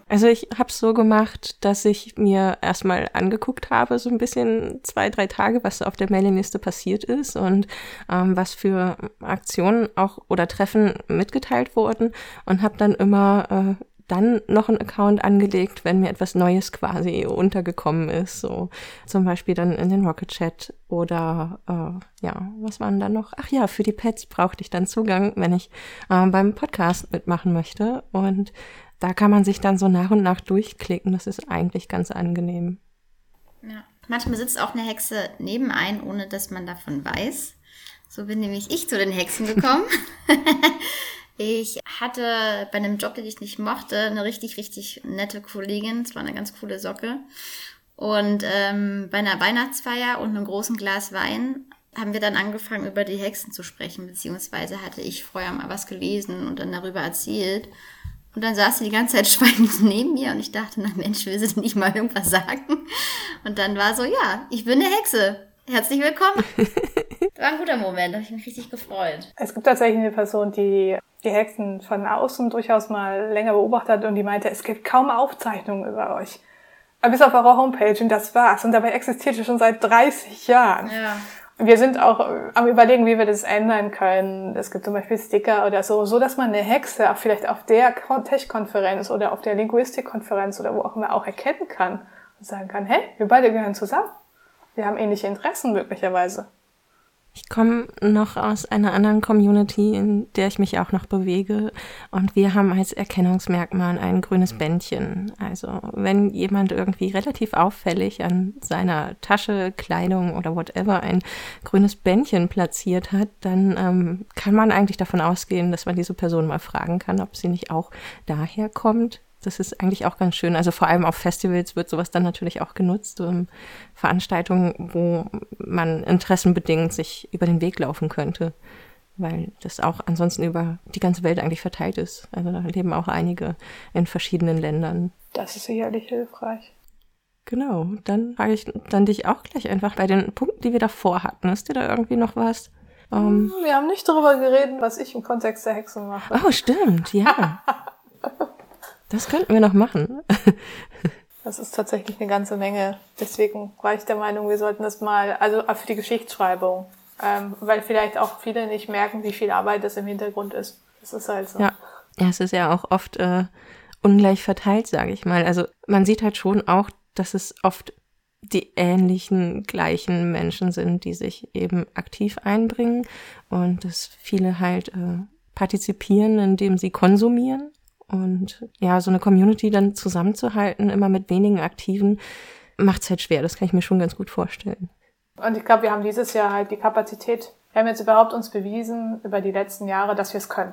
Also ich habe es so gemacht, dass ich mir erstmal angeguckt habe, so ein bisschen zwei, drei Tage, was auf der Mailingliste passiert ist und ähm, was für Aktionen auch oder Treffen mitgeteilt wurden und habe dann immer äh, dann noch einen Account angelegt, wenn mir etwas Neues quasi untergekommen ist. So zum Beispiel dann in den Rocket Chat oder äh, ja, was waren da noch? Ach ja, für die Pets brauchte ich dann Zugang, wenn ich äh, beim Podcast mitmachen möchte. Und da kann man sich dann so nach und nach durchklicken. Das ist eigentlich ganz angenehm. Ja. Manchmal sitzt auch eine Hexe neben ein, ohne dass man davon weiß. So bin nämlich ich zu den Hexen gekommen. Ich hatte bei einem Job, den ich nicht mochte, eine richtig, richtig nette Kollegin. Es war eine ganz coole Socke. Und ähm, bei einer Weihnachtsfeier und einem großen Glas Wein haben wir dann angefangen, über die Hexen zu sprechen, beziehungsweise hatte ich vorher mal was gelesen und dann darüber erzählt. Und dann saß sie die ganze Zeit schweigend neben mir und ich dachte, na Mensch, will sie nicht mal irgendwas sagen? Und dann war so, ja, ich bin eine Hexe. Herzlich willkommen. War ein guter Moment, da habe ich mich richtig gefreut. Es gibt tatsächlich eine Person, die die Hexen von außen durchaus mal länger beobachtet und die meinte, es gibt kaum Aufzeichnungen über euch. Aber bis auf eure Homepage und das war's. Und dabei existiert ihr schon seit 30 Jahren. Ja. Wir sind auch am überlegen, wie wir das ändern können. Es gibt zum Beispiel Sticker oder so, so dass man eine Hexe auch vielleicht auf der Tech-Konferenz oder auf der Linguistik-Konferenz oder wo auch immer auch erkennen kann und sagen kann, hey, wir beide gehören zusammen. Wir haben ähnliche Interessen möglicherweise. Ich komme noch aus einer anderen Community, in der ich mich auch noch bewege. Und wir haben als Erkennungsmerkmal ein grünes Bändchen. Also wenn jemand irgendwie relativ auffällig an seiner Tasche, Kleidung oder whatever ein grünes Bändchen platziert hat, dann ähm, kann man eigentlich davon ausgehen, dass man diese Person mal fragen kann, ob sie nicht auch daher kommt. Das ist eigentlich auch ganz schön. Also vor allem auf Festivals wird sowas dann natürlich auch genutzt. Um Veranstaltungen, wo man interessenbedingt sich über den Weg laufen könnte. Weil das auch ansonsten über die ganze Welt eigentlich verteilt ist. Also da leben auch einige in verschiedenen Ländern. Das ist sicherlich hilfreich. Genau, dann frage ich dann dich auch gleich einfach bei den Punkten, die wir davor hatten. Ist dir da irgendwie noch was? Um, wir haben nicht darüber geredet, was ich im Kontext der Hexen mache. Oh, stimmt, ja. Das könnten wir noch machen. das ist tatsächlich eine ganze Menge. Deswegen war ich der Meinung, wir sollten das mal, also für die Geschichtsschreibung, ähm, weil vielleicht auch viele nicht merken, wie viel Arbeit das im Hintergrund ist. Das ist halt so. Ja, ja es ist ja auch oft äh, ungleich verteilt, sage ich mal. Also man sieht halt schon auch, dass es oft die ähnlichen, gleichen Menschen sind, die sich eben aktiv einbringen und dass viele halt äh, partizipieren, indem sie konsumieren und ja, so eine Community dann zusammenzuhalten, immer mit wenigen Aktiven, macht es halt schwer. Das kann ich mir schon ganz gut vorstellen. Und ich glaube, wir haben dieses Jahr halt die Kapazität. Wir haben jetzt überhaupt uns bewiesen über die letzten Jahre, dass wir es können.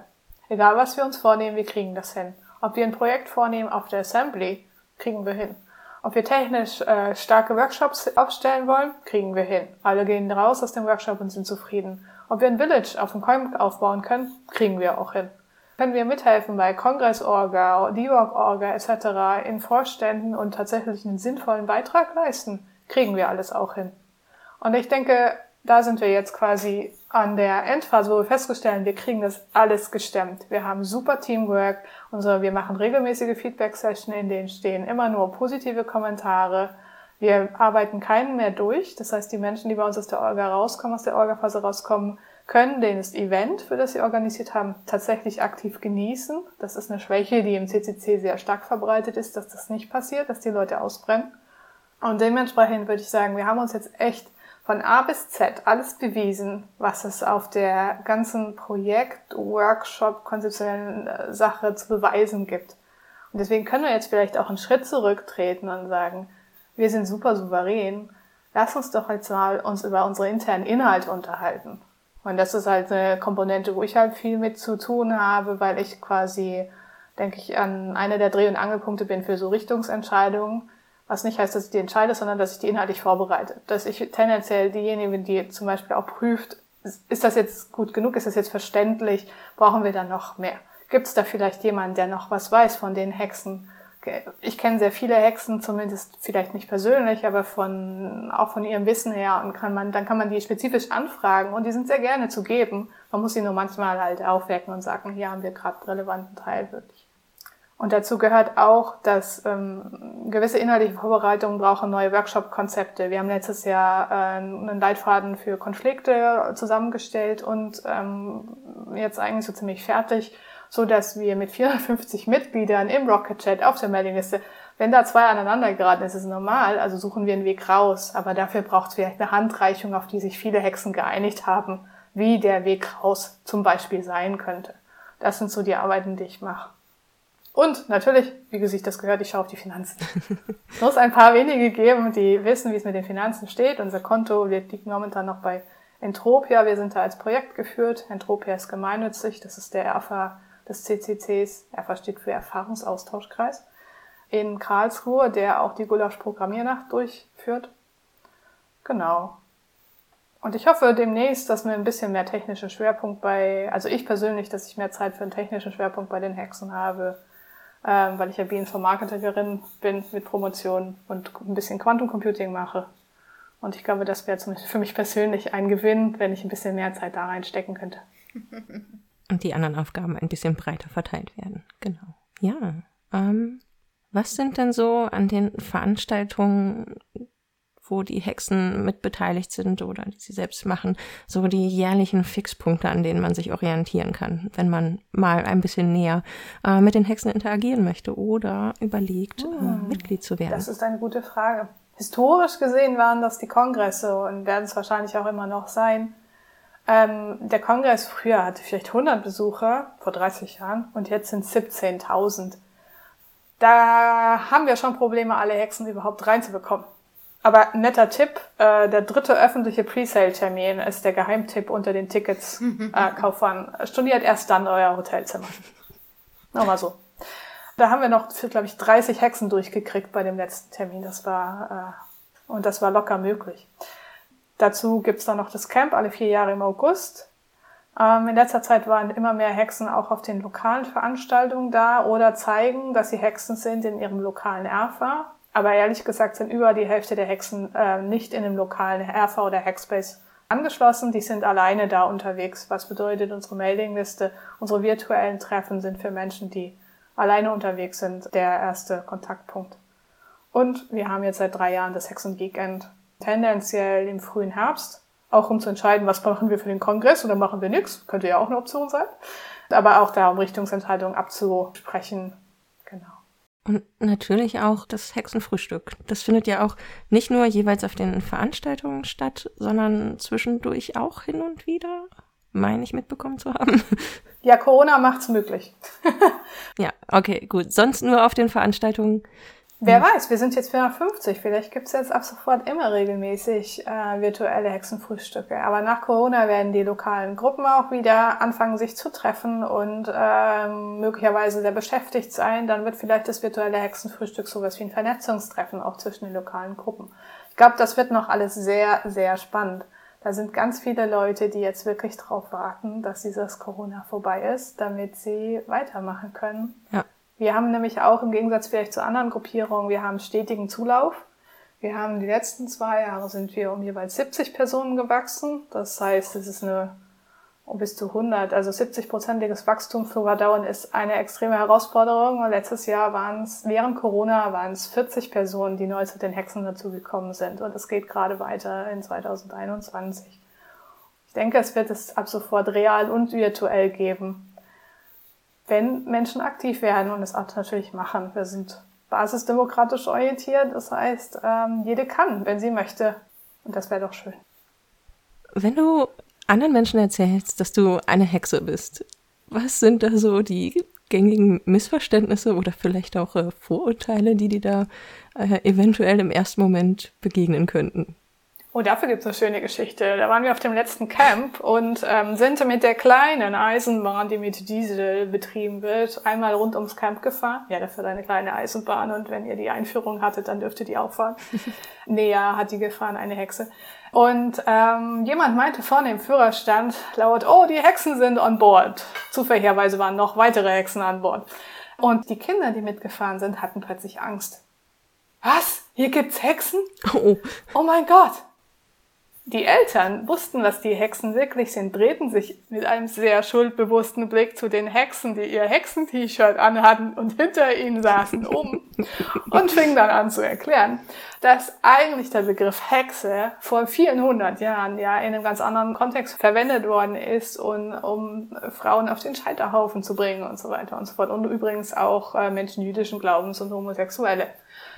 Egal was wir uns vornehmen, wir kriegen das hin. Ob wir ein Projekt vornehmen auf der Assembly, kriegen wir hin. Ob wir technisch äh, starke Workshops aufstellen wollen, kriegen wir hin. Alle gehen raus aus dem Workshop und sind zufrieden. Ob wir ein Village auf dem Coin aufbauen können, kriegen wir auch hin. Können wir mithelfen bei Kongressorga, DIVOG-Orga etc. in Vorständen und tatsächlich einen sinnvollen Beitrag leisten? Kriegen wir alles auch hin. Und ich denke, da sind wir jetzt quasi an der Endphase, wo wir feststellen, wir kriegen das alles gestemmt. Wir haben super Teamwork, unsere, wir machen regelmäßige Feedback-Sessions, in denen stehen immer nur positive Kommentare. Wir arbeiten keinen mehr durch. Das heißt, die Menschen, die bei uns aus der Orga rauskommen, aus der Orga-Phase rauskommen, können das Event, für das sie organisiert haben, tatsächlich aktiv genießen. Das ist eine Schwäche, die im CCC sehr stark verbreitet ist, dass das nicht passiert, dass die Leute ausbrennen. Und dementsprechend würde ich sagen, wir haben uns jetzt echt von A bis Z alles bewiesen, was es auf der ganzen Projekt, Workshop, konzeptionellen äh, Sache zu beweisen gibt. Und deswegen können wir jetzt vielleicht auch einen Schritt zurücktreten und sagen, wir sind super souverän lass uns doch jetzt mal uns über unsere internen Inhalte unterhalten. Und das ist halt eine Komponente, wo ich halt viel mit zu tun habe, weil ich quasi, denke ich, an einer der Dreh- und Angelpunkte bin für so Richtungsentscheidungen. Was nicht heißt, dass ich die entscheide, sondern dass ich die inhaltlich vorbereite. Dass ich tendenziell diejenige, die zum Beispiel auch prüft, ist das jetzt gut genug, ist das jetzt verständlich, brauchen wir da noch mehr? Gibt es da vielleicht jemanden, der noch was weiß von den Hexen? Ich kenne sehr viele Hexen, zumindest vielleicht nicht persönlich, aber von, auch von ihrem Wissen her und kann man, dann kann man die spezifisch anfragen und die sind sehr gerne zu geben. Man muss sie nur manchmal halt aufwecken und sagen, hier haben wir gerade relevanten Teil wirklich. Und dazu gehört auch, dass ähm, gewisse inhaltliche Vorbereitungen brauchen neue Workshop-Konzepte. Wir haben letztes Jahr äh, einen Leitfaden für Konflikte zusammengestellt und ähm, jetzt eigentlich so ziemlich fertig, so dass wir mit 450 Mitgliedern im Rocket Chat auf der Mailingliste, wenn da zwei aneinander geraten, ist es normal, also suchen wir einen Weg raus. Aber dafür braucht es vielleicht eine Handreichung, auf die sich viele Hexen geeinigt haben, wie der Weg raus zum Beispiel sein könnte. Das sind so die Arbeiten, die ich mache. Und natürlich, wie sich das gehört, ich schaue auf die Finanzen. es muss ein paar wenige geben, die wissen, wie es mit den Finanzen steht. Unser Konto liegt momentan noch bei Entropia. Wir sind da als Projekt geführt. Entropia ist gemeinnützig. Das ist der ERFA des CCCs. ERFA steht für Erfahrungsaustauschkreis in Karlsruhe, der auch die Gulasch-Programmiernacht durchführt. Genau. Und ich hoffe demnächst, dass wir ein bisschen mehr technischen Schwerpunkt bei, also ich persönlich, dass ich mehr Zeit für einen technischen Schwerpunkt bei den Hexen habe ähm, weil ich ja Bioinformatikerin bin mit Promotion und ein bisschen Quantum Computing mache. Und ich glaube, das wäre für mich persönlich ein Gewinn, wenn ich ein bisschen mehr Zeit da reinstecken könnte. Und die anderen Aufgaben ein bisschen breiter verteilt werden. Genau. Ja. Ähm, was sind denn so an den Veranstaltungen wo die Hexen mitbeteiligt sind oder die sie selbst machen, so die jährlichen Fixpunkte, an denen man sich orientieren kann, wenn man mal ein bisschen näher äh, mit den Hexen interagieren möchte oder überlegt, hm. äh, Mitglied zu werden. Das ist eine gute Frage. Historisch gesehen waren das die Kongresse und werden es wahrscheinlich auch immer noch sein. Ähm, der Kongress früher hatte vielleicht 100 Besucher, vor 30 Jahren, und jetzt sind 17.000. Da haben wir schon Probleme, alle Hexen überhaupt reinzubekommen. Aber netter Tipp, äh, der dritte öffentliche Presale-Termin ist der Geheimtipp unter den Tickets. äh, Kaufern, studiert erst dann euer Hotelzimmer. Nochmal so. Da haben wir noch, glaube ich, 30 Hexen durchgekriegt bei dem letzten Termin. Das war, äh, und das war locker möglich. Dazu gibt's dann noch das Camp alle vier Jahre im August. Ähm, in letzter Zeit waren immer mehr Hexen auch auf den lokalen Veranstaltungen da oder zeigen, dass sie Hexen sind in ihrem lokalen Erfa. Aber ehrlich gesagt sind über die Hälfte der Hexen äh, nicht in dem lokalen RV oder Hackspace angeschlossen. Die sind alleine da unterwegs. Was bedeutet unsere Mailingliste? Unsere virtuellen Treffen sind für Menschen, die alleine unterwegs sind, der erste Kontaktpunkt. Und wir haben jetzt seit drei Jahren das Hexen Geekend tendenziell im frühen Herbst, auch um zu entscheiden, was machen wir für den Kongress oder machen wir nichts. Könnte ja auch eine Option sein. Aber auch da, um Richtungsentscheidungen abzusprechen, und natürlich auch das Hexenfrühstück. Das findet ja auch nicht nur jeweils auf den Veranstaltungen statt, sondern zwischendurch auch hin und wieder, meine ich mitbekommen zu haben. Ja, Corona macht's möglich. ja, okay, gut. Sonst nur auf den Veranstaltungen Wer hm. weiß, wir sind jetzt 450. Vielleicht gibt's jetzt ab sofort immer regelmäßig äh, virtuelle Hexenfrühstücke. Aber nach Corona werden die lokalen Gruppen auch wieder anfangen, sich zu treffen und äh, möglicherweise sehr beschäftigt sein. Dann wird vielleicht das virtuelle Hexenfrühstück sowas wie ein Vernetzungstreffen auch zwischen den lokalen Gruppen. Ich glaube, das wird noch alles sehr, sehr spannend. Da sind ganz viele Leute, die jetzt wirklich drauf warten, dass dieses Corona vorbei ist, damit sie weitermachen können. Ja. Wir haben nämlich auch im Gegensatz vielleicht zu anderen Gruppierungen, wir haben stetigen Zulauf. Wir haben die letzten zwei Jahre sind wir um jeweils 70 Personen gewachsen. Das heißt, es ist eine um bis zu 100, also 70-prozentiges Wachstum für Überdauern ist eine extreme Herausforderung. Und letztes Jahr waren es, während Corona waren es 40 Personen, die neu zu den Hexen dazugekommen sind. Und es geht gerade weiter in 2021. Ich denke, es wird es ab sofort real und virtuell geben wenn Menschen aktiv werden und es auch natürlich machen. Wir sind basisdemokratisch orientiert, das heißt, ähm, jede kann, wenn sie möchte. Und das wäre doch schön. Wenn du anderen Menschen erzählst, dass du eine Hexe bist, was sind da so die gängigen Missverständnisse oder vielleicht auch äh, Vorurteile, die dir da äh, eventuell im ersten Moment begegnen könnten? Oh, dafür gibt's eine schöne Geschichte. Da waren wir auf dem letzten Camp und ähm, sind mit der kleinen Eisenbahn, die mit Diesel betrieben wird, einmal rund ums Camp gefahren. Ja, dafür eine kleine Eisenbahn und wenn ihr die Einführung hattet, dann dürftet ihr auch fahren. Näher hat die gefahren, eine Hexe. Und ähm, jemand meinte vorne im Führerstand laut, oh, die Hexen sind on board. Zufälligerweise waren noch weitere Hexen an Bord. Und die Kinder, die mitgefahren sind, hatten plötzlich Angst. Was? Hier gibt's Hexen? Oh. Oh mein Gott! Die Eltern wussten, was die Hexen wirklich sind, drehten sich mit einem sehr schuldbewussten Blick zu den Hexen, die ihr Hexen-T-Shirt anhatten und hinter ihnen saßen, um und fingen dann an zu erklären, dass eigentlich der Begriff Hexe vor vielen hundert Jahren ja in einem ganz anderen Kontext verwendet worden ist, und, um Frauen auf den Scheiterhaufen zu bringen und so weiter und so fort. Und übrigens auch äh, Menschen jüdischen Glaubens und Homosexuelle.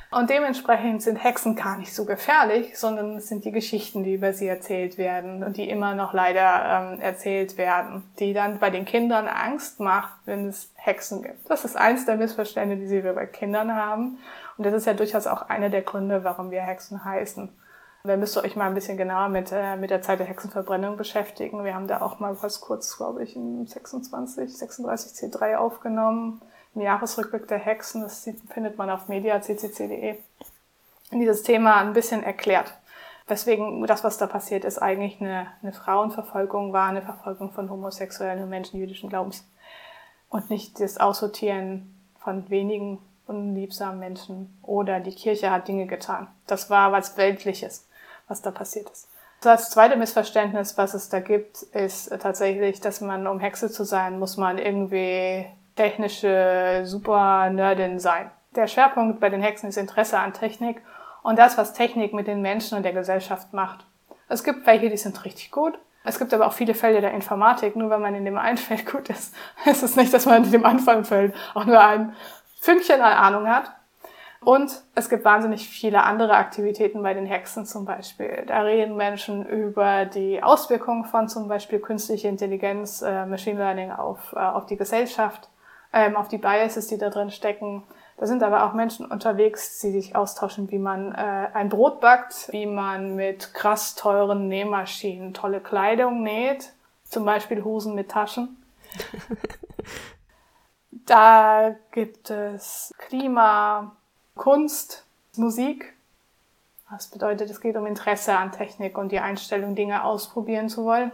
Und dementsprechend sind Hexen gar nicht so gefährlich, sondern es sind die Geschichten, die über sie erzählt werden und die immer noch leider ähm, erzählt werden, die dann bei den Kindern Angst macht, wenn es Hexen gibt. Das ist eins der Missverständnisse, die wir bei Kindern haben. Und das ist ja durchaus auch einer der Gründe, warum wir Hexen heißen. Da müsst ihr euch mal ein bisschen genauer mit, äh, mit der Zeit der Hexenverbrennung beschäftigen. Wir haben da auch mal was kurz, glaube ich, in 26, 36 C3 aufgenommen im Jahresrückblick der Hexen, das findet man auf media.ccc.de, dieses Thema ein bisschen erklärt. Weswegen das, was da passiert ist, eigentlich eine, eine Frauenverfolgung war, eine Verfolgung von homosexuellen und Menschen jüdischen Glaubens. Und nicht das Aussortieren von wenigen unliebsamen Menschen oder die Kirche hat Dinge getan. Das war was Weltliches, was da passiert ist. Das zweite Missverständnis, was es da gibt, ist tatsächlich, dass man, um Hexe zu sein, muss man irgendwie technische Super-Nerdin sein. Der Schwerpunkt bei den Hexen ist Interesse an Technik und das, was Technik mit den Menschen und der Gesellschaft macht. Es gibt welche, die sind richtig gut. Es gibt aber auch viele Fälle der Informatik. Nur wenn man in dem einen Feld gut ist, ist es nicht, dass man in dem anderen Feld auch nur ein Fünkchen an Ahnung hat. Und es gibt wahnsinnig viele andere Aktivitäten bei den Hexen zum Beispiel. Da reden Menschen über die Auswirkungen von zum Beispiel künstlicher Intelligenz, äh, Machine Learning auf, äh, auf die Gesellschaft ähm, auf die Biases, die da drin stecken. Da sind aber auch Menschen unterwegs, die sich austauschen, wie man äh, ein Brot backt, wie man mit krass teuren Nähmaschinen tolle Kleidung näht, zum Beispiel Hosen mit Taschen. da gibt es Klima, Kunst, Musik. Das bedeutet, es geht um Interesse an Technik und die Einstellung, Dinge ausprobieren zu wollen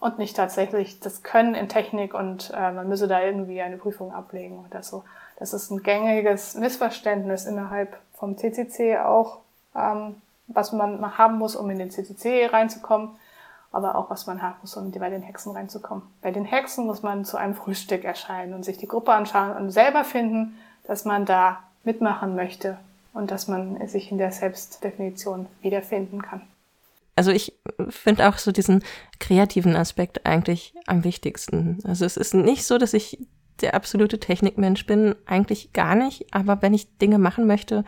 und nicht tatsächlich das Können in Technik und äh, man müsse da irgendwie eine Prüfung ablegen oder so. Das ist ein gängiges Missverständnis innerhalb vom CCC auch, ähm, was man haben muss, um in den CCC reinzukommen, aber auch was man haben muss, um bei den Hexen reinzukommen. Bei den Hexen muss man zu einem Frühstück erscheinen und sich die Gruppe anschauen und selber finden, dass man da mitmachen möchte und dass man sich in der Selbstdefinition wiederfinden kann also ich finde auch so diesen kreativen Aspekt eigentlich am wichtigsten. Also es ist nicht so, dass ich der absolute Technikmensch bin, eigentlich gar nicht, aber wenn ich Dinge machen möchte,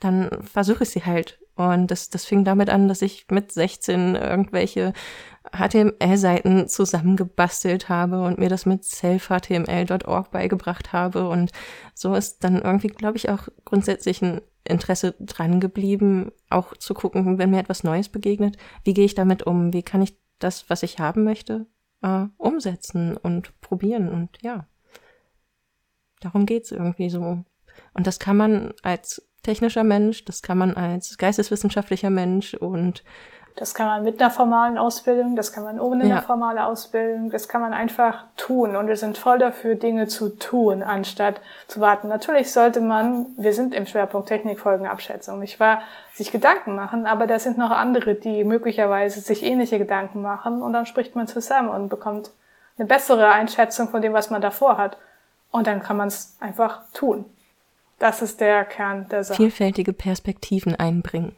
dann versuche ich sie halt. Und das, das fing damit an, dass ich mit 16 irgendwelche HTML-Seiten zusammengebastelt habe und mir das mit self-html.org beigebracht habe. Und so ist dann irgendwie, glaube ich, auch grundsätzlich ein Interesse dran geblieben, auch zu gucken, wenn mir etwas Neues begegnet, wie gehe ich damit um, wie kann ich das, was ich haben möchte, äh, umsetzen und probieren und ja. Darum geht's irgendwie so. Und das kann man als technischer Mensch, das kann man als geisteswissenschaftlicher Mensch und das kann man mit einer formalen Ausbildung, das kann man ohne ja. eine formale Ausbildung, das kann man einfach tun. Und wir sind voll dafür, Dinge zu tun, anstatt zu warten. Natürlich sollte man, wir sind im Schwerpunkt Technikfolgenabschätzung, nicht wahr, sich Gedanken machen, aber da sind noch andere, die möglicherweise sich ähnliche Gedanken machen und dann spricht man zusammen und bekommt eine bessere Einschätzung von dem, was man davor hat. Und dann kann man es einfach tun. Das ist der Kern der Sache. Vielfältige Perspektiven einbringen.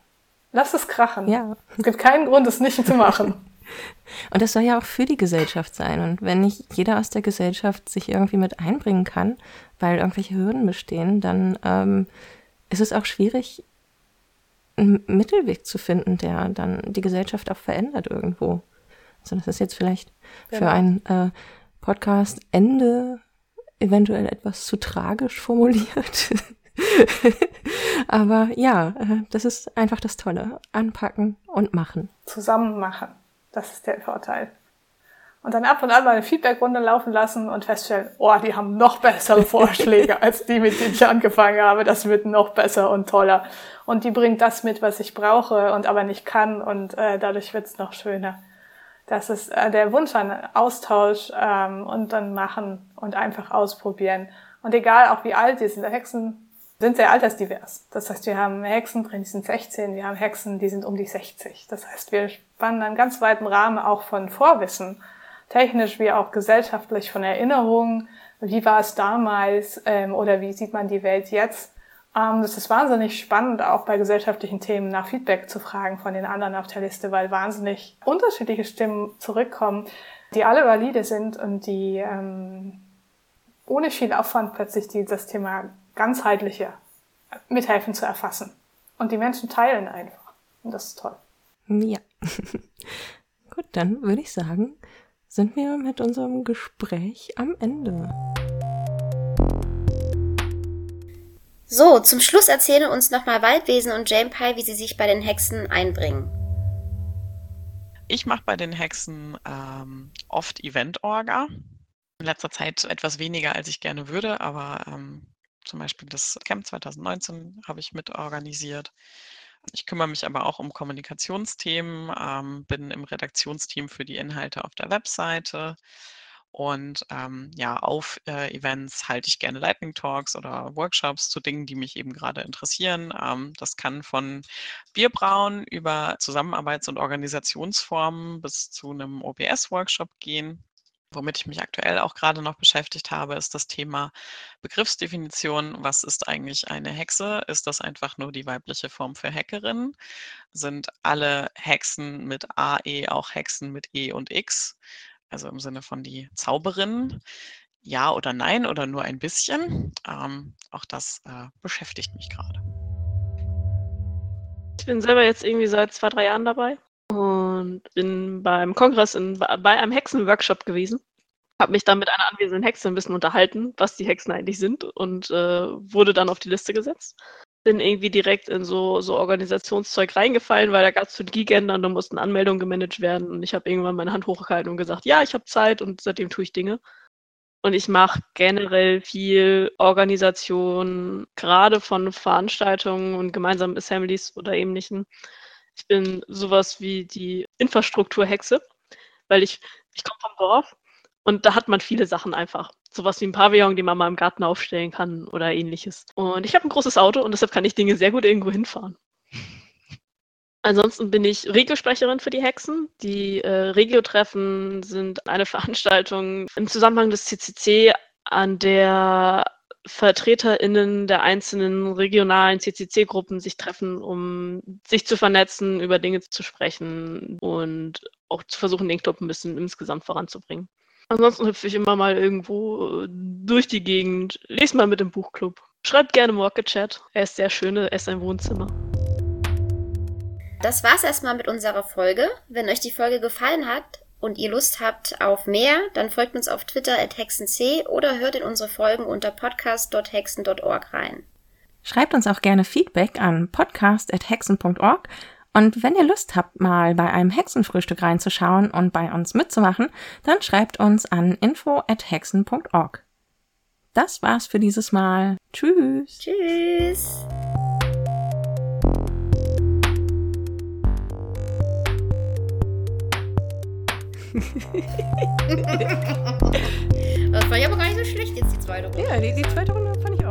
Lass es krachen. Ja. Es gibt keinen Grund, es nicht zu machen. Und das soll ja auch für die Gesellschaft sein. Und wenn nicht jeder aus der Gesellschaft sich irgendwie mit einbringen kann, weil irgendwelche Hürden bestehen, dann ähm, ist es auch schwierig, einen Mittelweg zu finden, der dann die Gesellschaft auch verändert irgendwo. Also das ist jetzt vielleicht genau. für ein äh, Podcast Ende eventuell etwas zu tragisch formuliert. Aber ja, äh, das ist einfach das Tolle. Anpacken und machen. Zusammen machen. Das ist der Vorteil. Und dann ab und an mal eine Feedbackrunde laufen lassen und feststellen, oh, die haben noch bessere Vorschläge als die, mit denen ich angefangen habe. Das wird noch besser und toller. Und die bringt das mit, was ich brauche und aber nicht kann. Und äh, dadurch wird's noch schöner. Das ist äh, der Wunsch an Austausch ähm, und dann machen und einfach ausprobieren. Und egal auch wie alt die sind, Hexen sind sehr altersdivers. Das heißt, wir haben Hexen drin, die sind 16, wir haben Hexen, die sind um die 60. Das heißt, wir spannen einen ganz weiten Rahmen auch von Vorwissen, technisch wie auch gesellschaftlich von Erinnerungen. Wie war es damals ähm, oder wie sieht man die Welt jetzt? Ähm, das ist wahnsinnig spannend, auch bei gesellschaftlichen Themen nach Feedback zu fragen von den anderen auf der Liste, weil wahnsinnig unterschiedliche Stimmen zurückkommen, die alle valide sind und die ähm, ohne viel Aufwand plötzlich die, das Thema ganzheitliche mithelfen zu erfassen. Und die Menschen teilen einfach. Und das ist toll. Ja. Gut, dann würde ich sagen, sind wir mit unserem Gespräch am Ende. So, zum Schluss erzählen uns nochmal Waldwesen und Jane Pie, wie sie sich bei den Hexen einbringen. Ich mache bei den Hexen ähm, oft Event-Orga. In letzter Zeit etwas weniger, als ich gerne würde, aber ähm, zum Beispiel das Camp 2019 habe ich mit organisiert. Ich kümmere mich aber auch um Kommunikationsthemen, ähm, bin im Redaktionsteam für die Inhalte auf der Webseite. Und ähm, ja, auf äh, Events halte ich gerne Lightning Talks oder Workshops zu Dingen, die mich eben gerade interessieren. Ähm, das kann von Bierbrauen über Zusammenarbeits- und Organisationsformen bis zu einem OBS-Workshop gehen. Womit ich mich aktuell auch gerade noch beschäftigt habe, ist das Thema Begriffsdefinition. Was ist eigentlich eine Hexe? Ist das einfach nur die weibliche Form für Hackerin? Sind alle Hexen mit AE auch Hexen mit E und X? Also im Sinne von die Zauberin? Ja oder nein oder nur ein bisschen? Ähm, auch das äh, beschäftigt mich gerade. Ich bin selber jetzt irgendwie seit zwei, drei Jahren dabei und bin beim Kongress in, bei einem Hexenworkshop gewesen. Habe mich dann mit einer anwesenden Hexe ein bisschen unterhalten, was die Hexen eigentlich sind und äh, wurde dann auf die Liste gesetzt. Bin irgendwie direkt in so, so Organisationszeug reingefallen, weil da gab es zu Gigender und da mussten Anmeldungen gemanagt werden. Und ich habe irgendwann meine Hand hochgehalten und gesagt, ja, ich habe Zeit und seitdem tue ich Dinge. Und ich mache generell viel Organisation, gerade von Veranstaltungen und gemeinsamen Assemblies oder ähnlichen. Ich bin sowas wie die Infrastrukturhexe, weil ich, ich komme vom Dorf und da hat man viele Sachen einfach. Sowas wie ein Pavillon, den man mal im Garten aufstellen kann oder ähnliches. Und ich habe ein großes Auto und deshalb kann ich Dinge sehr gut irgendwo hinfahren. Ansonsten bin ich Regiosprecherin für die Hexen. Die äh, Regio-Treffen sind eine Veranstaltung im Zusammenhang des CCC, an der VertreterInnen der einzelnen regionalen CCC-Gruppen sich treffen, um sich zu vernetzen, über Dinge zu sprechen und auch zu versuchen, den Club ein bisschen insgesamt voranzubringen. Ansonsten hüpfe ich immer mal irgendwo durch die Gegend, lese mal mit dem Buchclub. Schreibt gerne im Rocket-Chat. Er ist sehr schön, er ist ein Wohnzimmer. Das war's erstmal mit unserer Folge. Wenn euch die Folge gefallen hat, und ihr Lust habt auf mehr, dann folgt uns auf Twitter at hexenc oder hört in unsere Folgen unter podcast.hexen.org rein. Schreibt uns auch gerne Feedback an podcast.hexen.org und wenn ihr Lust habt, mal bei einem Hexenfrühstück reinzuschauen und bei uns mitzumachen, dann schreibt uns an info@hexen.org. Das war's für dieses Mal. Tschüss. Tschüss. das war ja aber gar nicht so schlecht jetzt, die zweite Runde. Ja, die, die zweite Runde fand ich